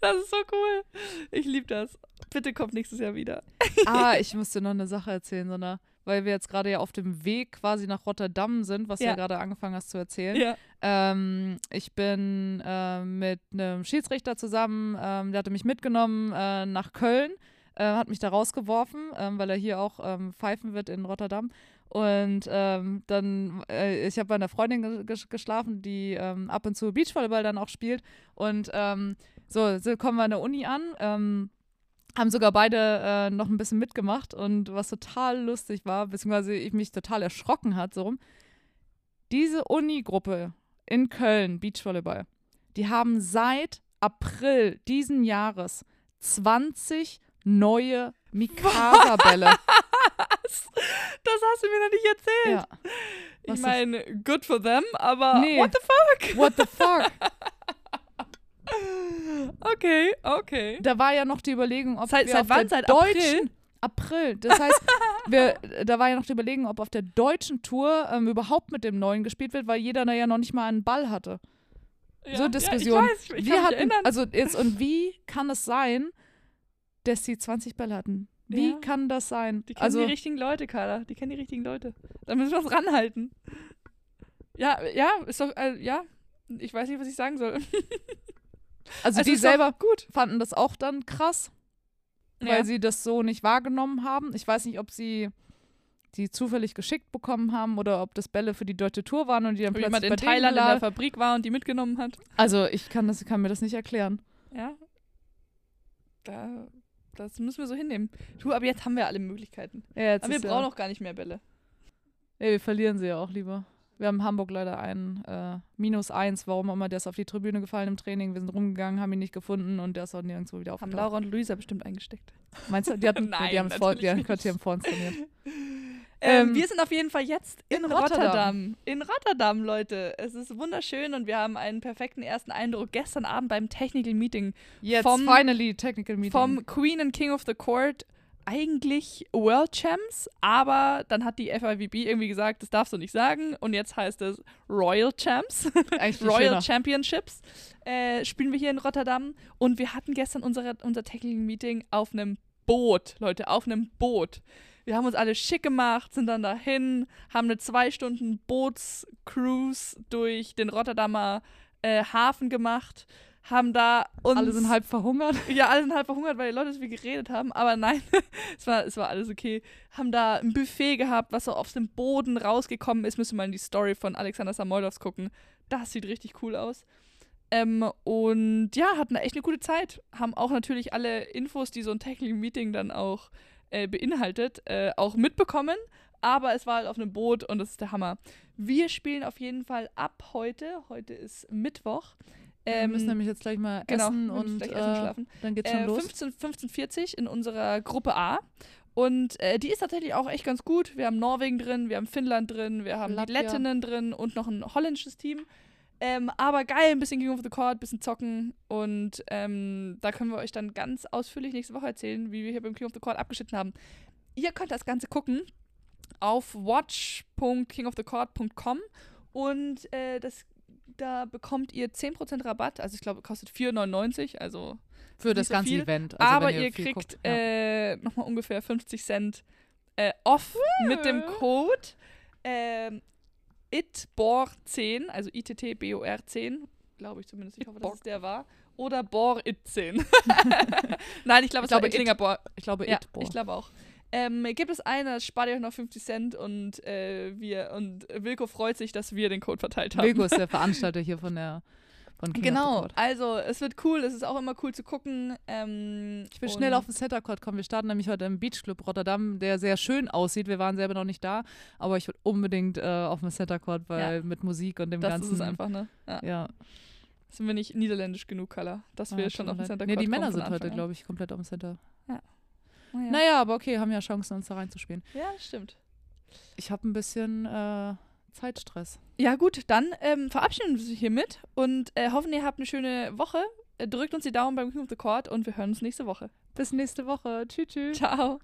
das ist so cool. Ich liebe das. Bitte kommt nächstes Jahr wieder. [LAUGHS] ah, ich musste noch eine Sache erzählen, Sonna. Weil wir jetzt gerade ja auf dem Weg quasi nach Rotterdam sind, was du Ja. ja gerade angefangen hast zu erzählen. Ja. Ähm, ich bin äh, mit einem Schiedsrichter zusammen, ähm, der hatte mich mitgenommen äh, nach Köln, äh, hat mich da rausgeworfen, ähm, weil er hier auch ähm, pfeifen wird in Rotterdam. Und ähm, dann, äh, ich habe bei einer Freundin ge ges- geschlafen, die ähm, ab und zu Beachvolleyball dann auch spielt. Und ähm, so, so kommen wir an der Uni an. Ähm, haben sogar beide äh, noch ein bisschen mitgemacht und was total lustig war, beziehungsweise ich mich total erschrocken hat, so rum. Diese Uni-Gruppe in Köln, Beachvolleyball, die haben seit April diesen Jahres 20 neue Mikasa-Bälle. Was? Das hast du mir noch nicht erzählt. ja. Was Ich meine, good for them, aber Nee. what the fuck? What the fuck? [LAUGHS] Okay, okay. Da war ja noch die Überlegung, ob Seit- wir seit auf wann? der Seit deutschen April. Das heißt, [LAUGHS] wir, da war ja noch die Überlegung, ob auf der deutschen Tour ähm, überhaupt mit dem neuen gespielt wird, weil jeder da ja noch nicht mal einen Ball hatte. Ja, so ja, Diskussion. ich weiß, ich, wir hatten, also jetzt, und wie kann es sein, dass sie 20 Bälle hatten? Wie Ja. kann das sein? Die kennen also, die richtigen Leute, Carla. Die kennen die richtigen Leute. Da müssen wir uns ranhalten. Ja, ja, ist doch, äh, ja. Ich weiß nicht, was ich sagen soll. [LAUGHS] also Es die selber gut. fanden das auch dann krass, weil Ja. sie das so nicht wahrgenommen haben. Ich weiß nicht, ob sie die zufällig geschickt bekommen haben oder ob das Bälle für die deutsche Tour waren und die dann Ob plötzlich jemand bei in denen Thailand in der Fabrik war und die mitgenommen hat. Also ich kann, das, kann mir das nicht erklären. Ja. Da, das müssen wir so hinnehmen. Du, aber jetzt haben wir alle Möglichkeiten. Ja, jetzt Aber wir brauchen ja, auch gar nicht mehr Bälle. ja, wir verlieren sie ja auch lieber. Wir haben in Hamburg leider einen äh, Minus eins, warum auch immer, der ist auf die Tribüne gefallen im Training. Wir sind rumgegangen, haben ihn nicht gefunden und der ist auch nirgendwo wieder Haben aufgetaucht. Laura und Luisa bestimmt eingesteckt. Meinst du? Die, hatten, [LAUGHS] Nein, die haben vor, die, haben- die haben vor uns trainiert. Ähm, Ähm, wir sind auf jeden Fall jetzt in, in Rotterdam. Rotterdam. In Rotterdam, Leute. Es ist wunderschön und wir haben einen perfekten ersten Eindruck gestern Abend beim Technical Meeting Jetzt vom- finally Technical Meeting. vom Queen and King of the Court eigentlich World Champs, aber dann hat die FIVB irgendwie gesagt, das darfst du nicht sagen und jetzt heißt es Royal Champs, [LAUGHS] Royal schöner. Championships, äh, spielen wir hier in Rotterdam und wir hatten gestern unsere, unser Technical Meeting auf einem Boot, Leute, auf einem Boot. Wir haben uns alle schick gemacht, sind dann dahin, haben eine zwei Stunden Bootscruise durch den Rotterdamer äh, Hafen gemacht, haben da uns Alle sind halb verhungert. [LAUGHS] ja, alle sind halb verhungert, weil die Leute so viel geredet haben. Aber nein, [LAUGHS] es, war, es war alles okay. Haben da ein Buffet gehabt, was so aus dem Boden rausgekommen ist. Müssen wir mal in die Story von Alexander Samoldovs gucken. Das sieht richtig cool aus. Ähm, und ja, hatten echt eine gute Zeit. Haben auch natürlich alle Infos, die so ein Technical Meeting dann auch äh, beinhaltet, äh, auch mitbekommen. Aber es war halt auf einem Boot und das ist der Hammer. Wir spielen auf jeden Fall ab heute. Heute ist Mittwoch. wir müssen Ähm, nämlich jetzt gleich mal genau, essen und gleich äh, essen, schlafen. dann geht's schon äh, los. 15, 1540 in unserer Gruppe A. Und äh, die ist tatsächlich auch echt ganz gut. Wir haben Norwegen drin, wir haben Finnland drin, wir haben die Latvia. Lettinnen drin und noch ein holländisches Team. Ähm, aber geil, ein bisschen King of the Court, ein bisschen zocken. Und ähm, da können wir euch dann ganz ausführlich nächste Woche erzählen, wie wir hier beim King of the Court abgeschnitten haben. Ihr könnt das Ganze gucken auf watch.kingofthecourt.com und äh, das, da bekommt ihr 10% Rabatt. Also ich glaube, kostet 4,99, also Für das so ganze viel, Event. Also aber ihr viel kriegt guckt, ja. äh, nochmal ungefähr 50 Cent äh, off mit dem Code ähm, ITBOR10, also ITTBOR10, glaube ich zumindest. Ich hoffe, dass es der war. Oder BOR-IT10. [LAUGHS] Nein, ich glaube, es Ich war glaube, Ittlinger Bor. ich glaube, Ja, It, ich glaube auch. Ähm, gibt es eine, das spart ihr euch noch 50 Cent und äh, wir und Wilko freut sich, dass wir den Code verteilt haben. Wilko ist der [LAUGHS] Veranstalter hier von der von King Genau, also es wird cool, es ist auch immer cool zu gucken. Ähm, Ich will schnell auf den Center Court kommen. Wir starten nämlich heute im Beach Club Rotterdam, der sehr schön aussieht. Wir waren selber noch nicht da, aber ich will unbedingt äh, auf dem Center Court, weil mit Musik und dem Das ganzen. ist es einfach, ne? Ja. Ja, Sind wir nicht niederländisch genug, Color, dass wir Ah, schon tut auf dem. Center Nee, Court die Männer sind heute, glaube ich, komplett auf dem Center. Oh, ja. Naja, aber okay, haben ja Chancen, uns da reinzuspielen. ja, das stimmt. Ich habe ein bisschen äh, Zeitstress. Ja, gut, dann ähm, verabschieden wir uns hiermit und äh, hoffen, ihr habt eine schöne Woche. Äh, drückt uns die Daumen beim King of the Court und wir hören uns nächste Woche. Bis nächste Woche. Tschüss, tschüss. Ciao.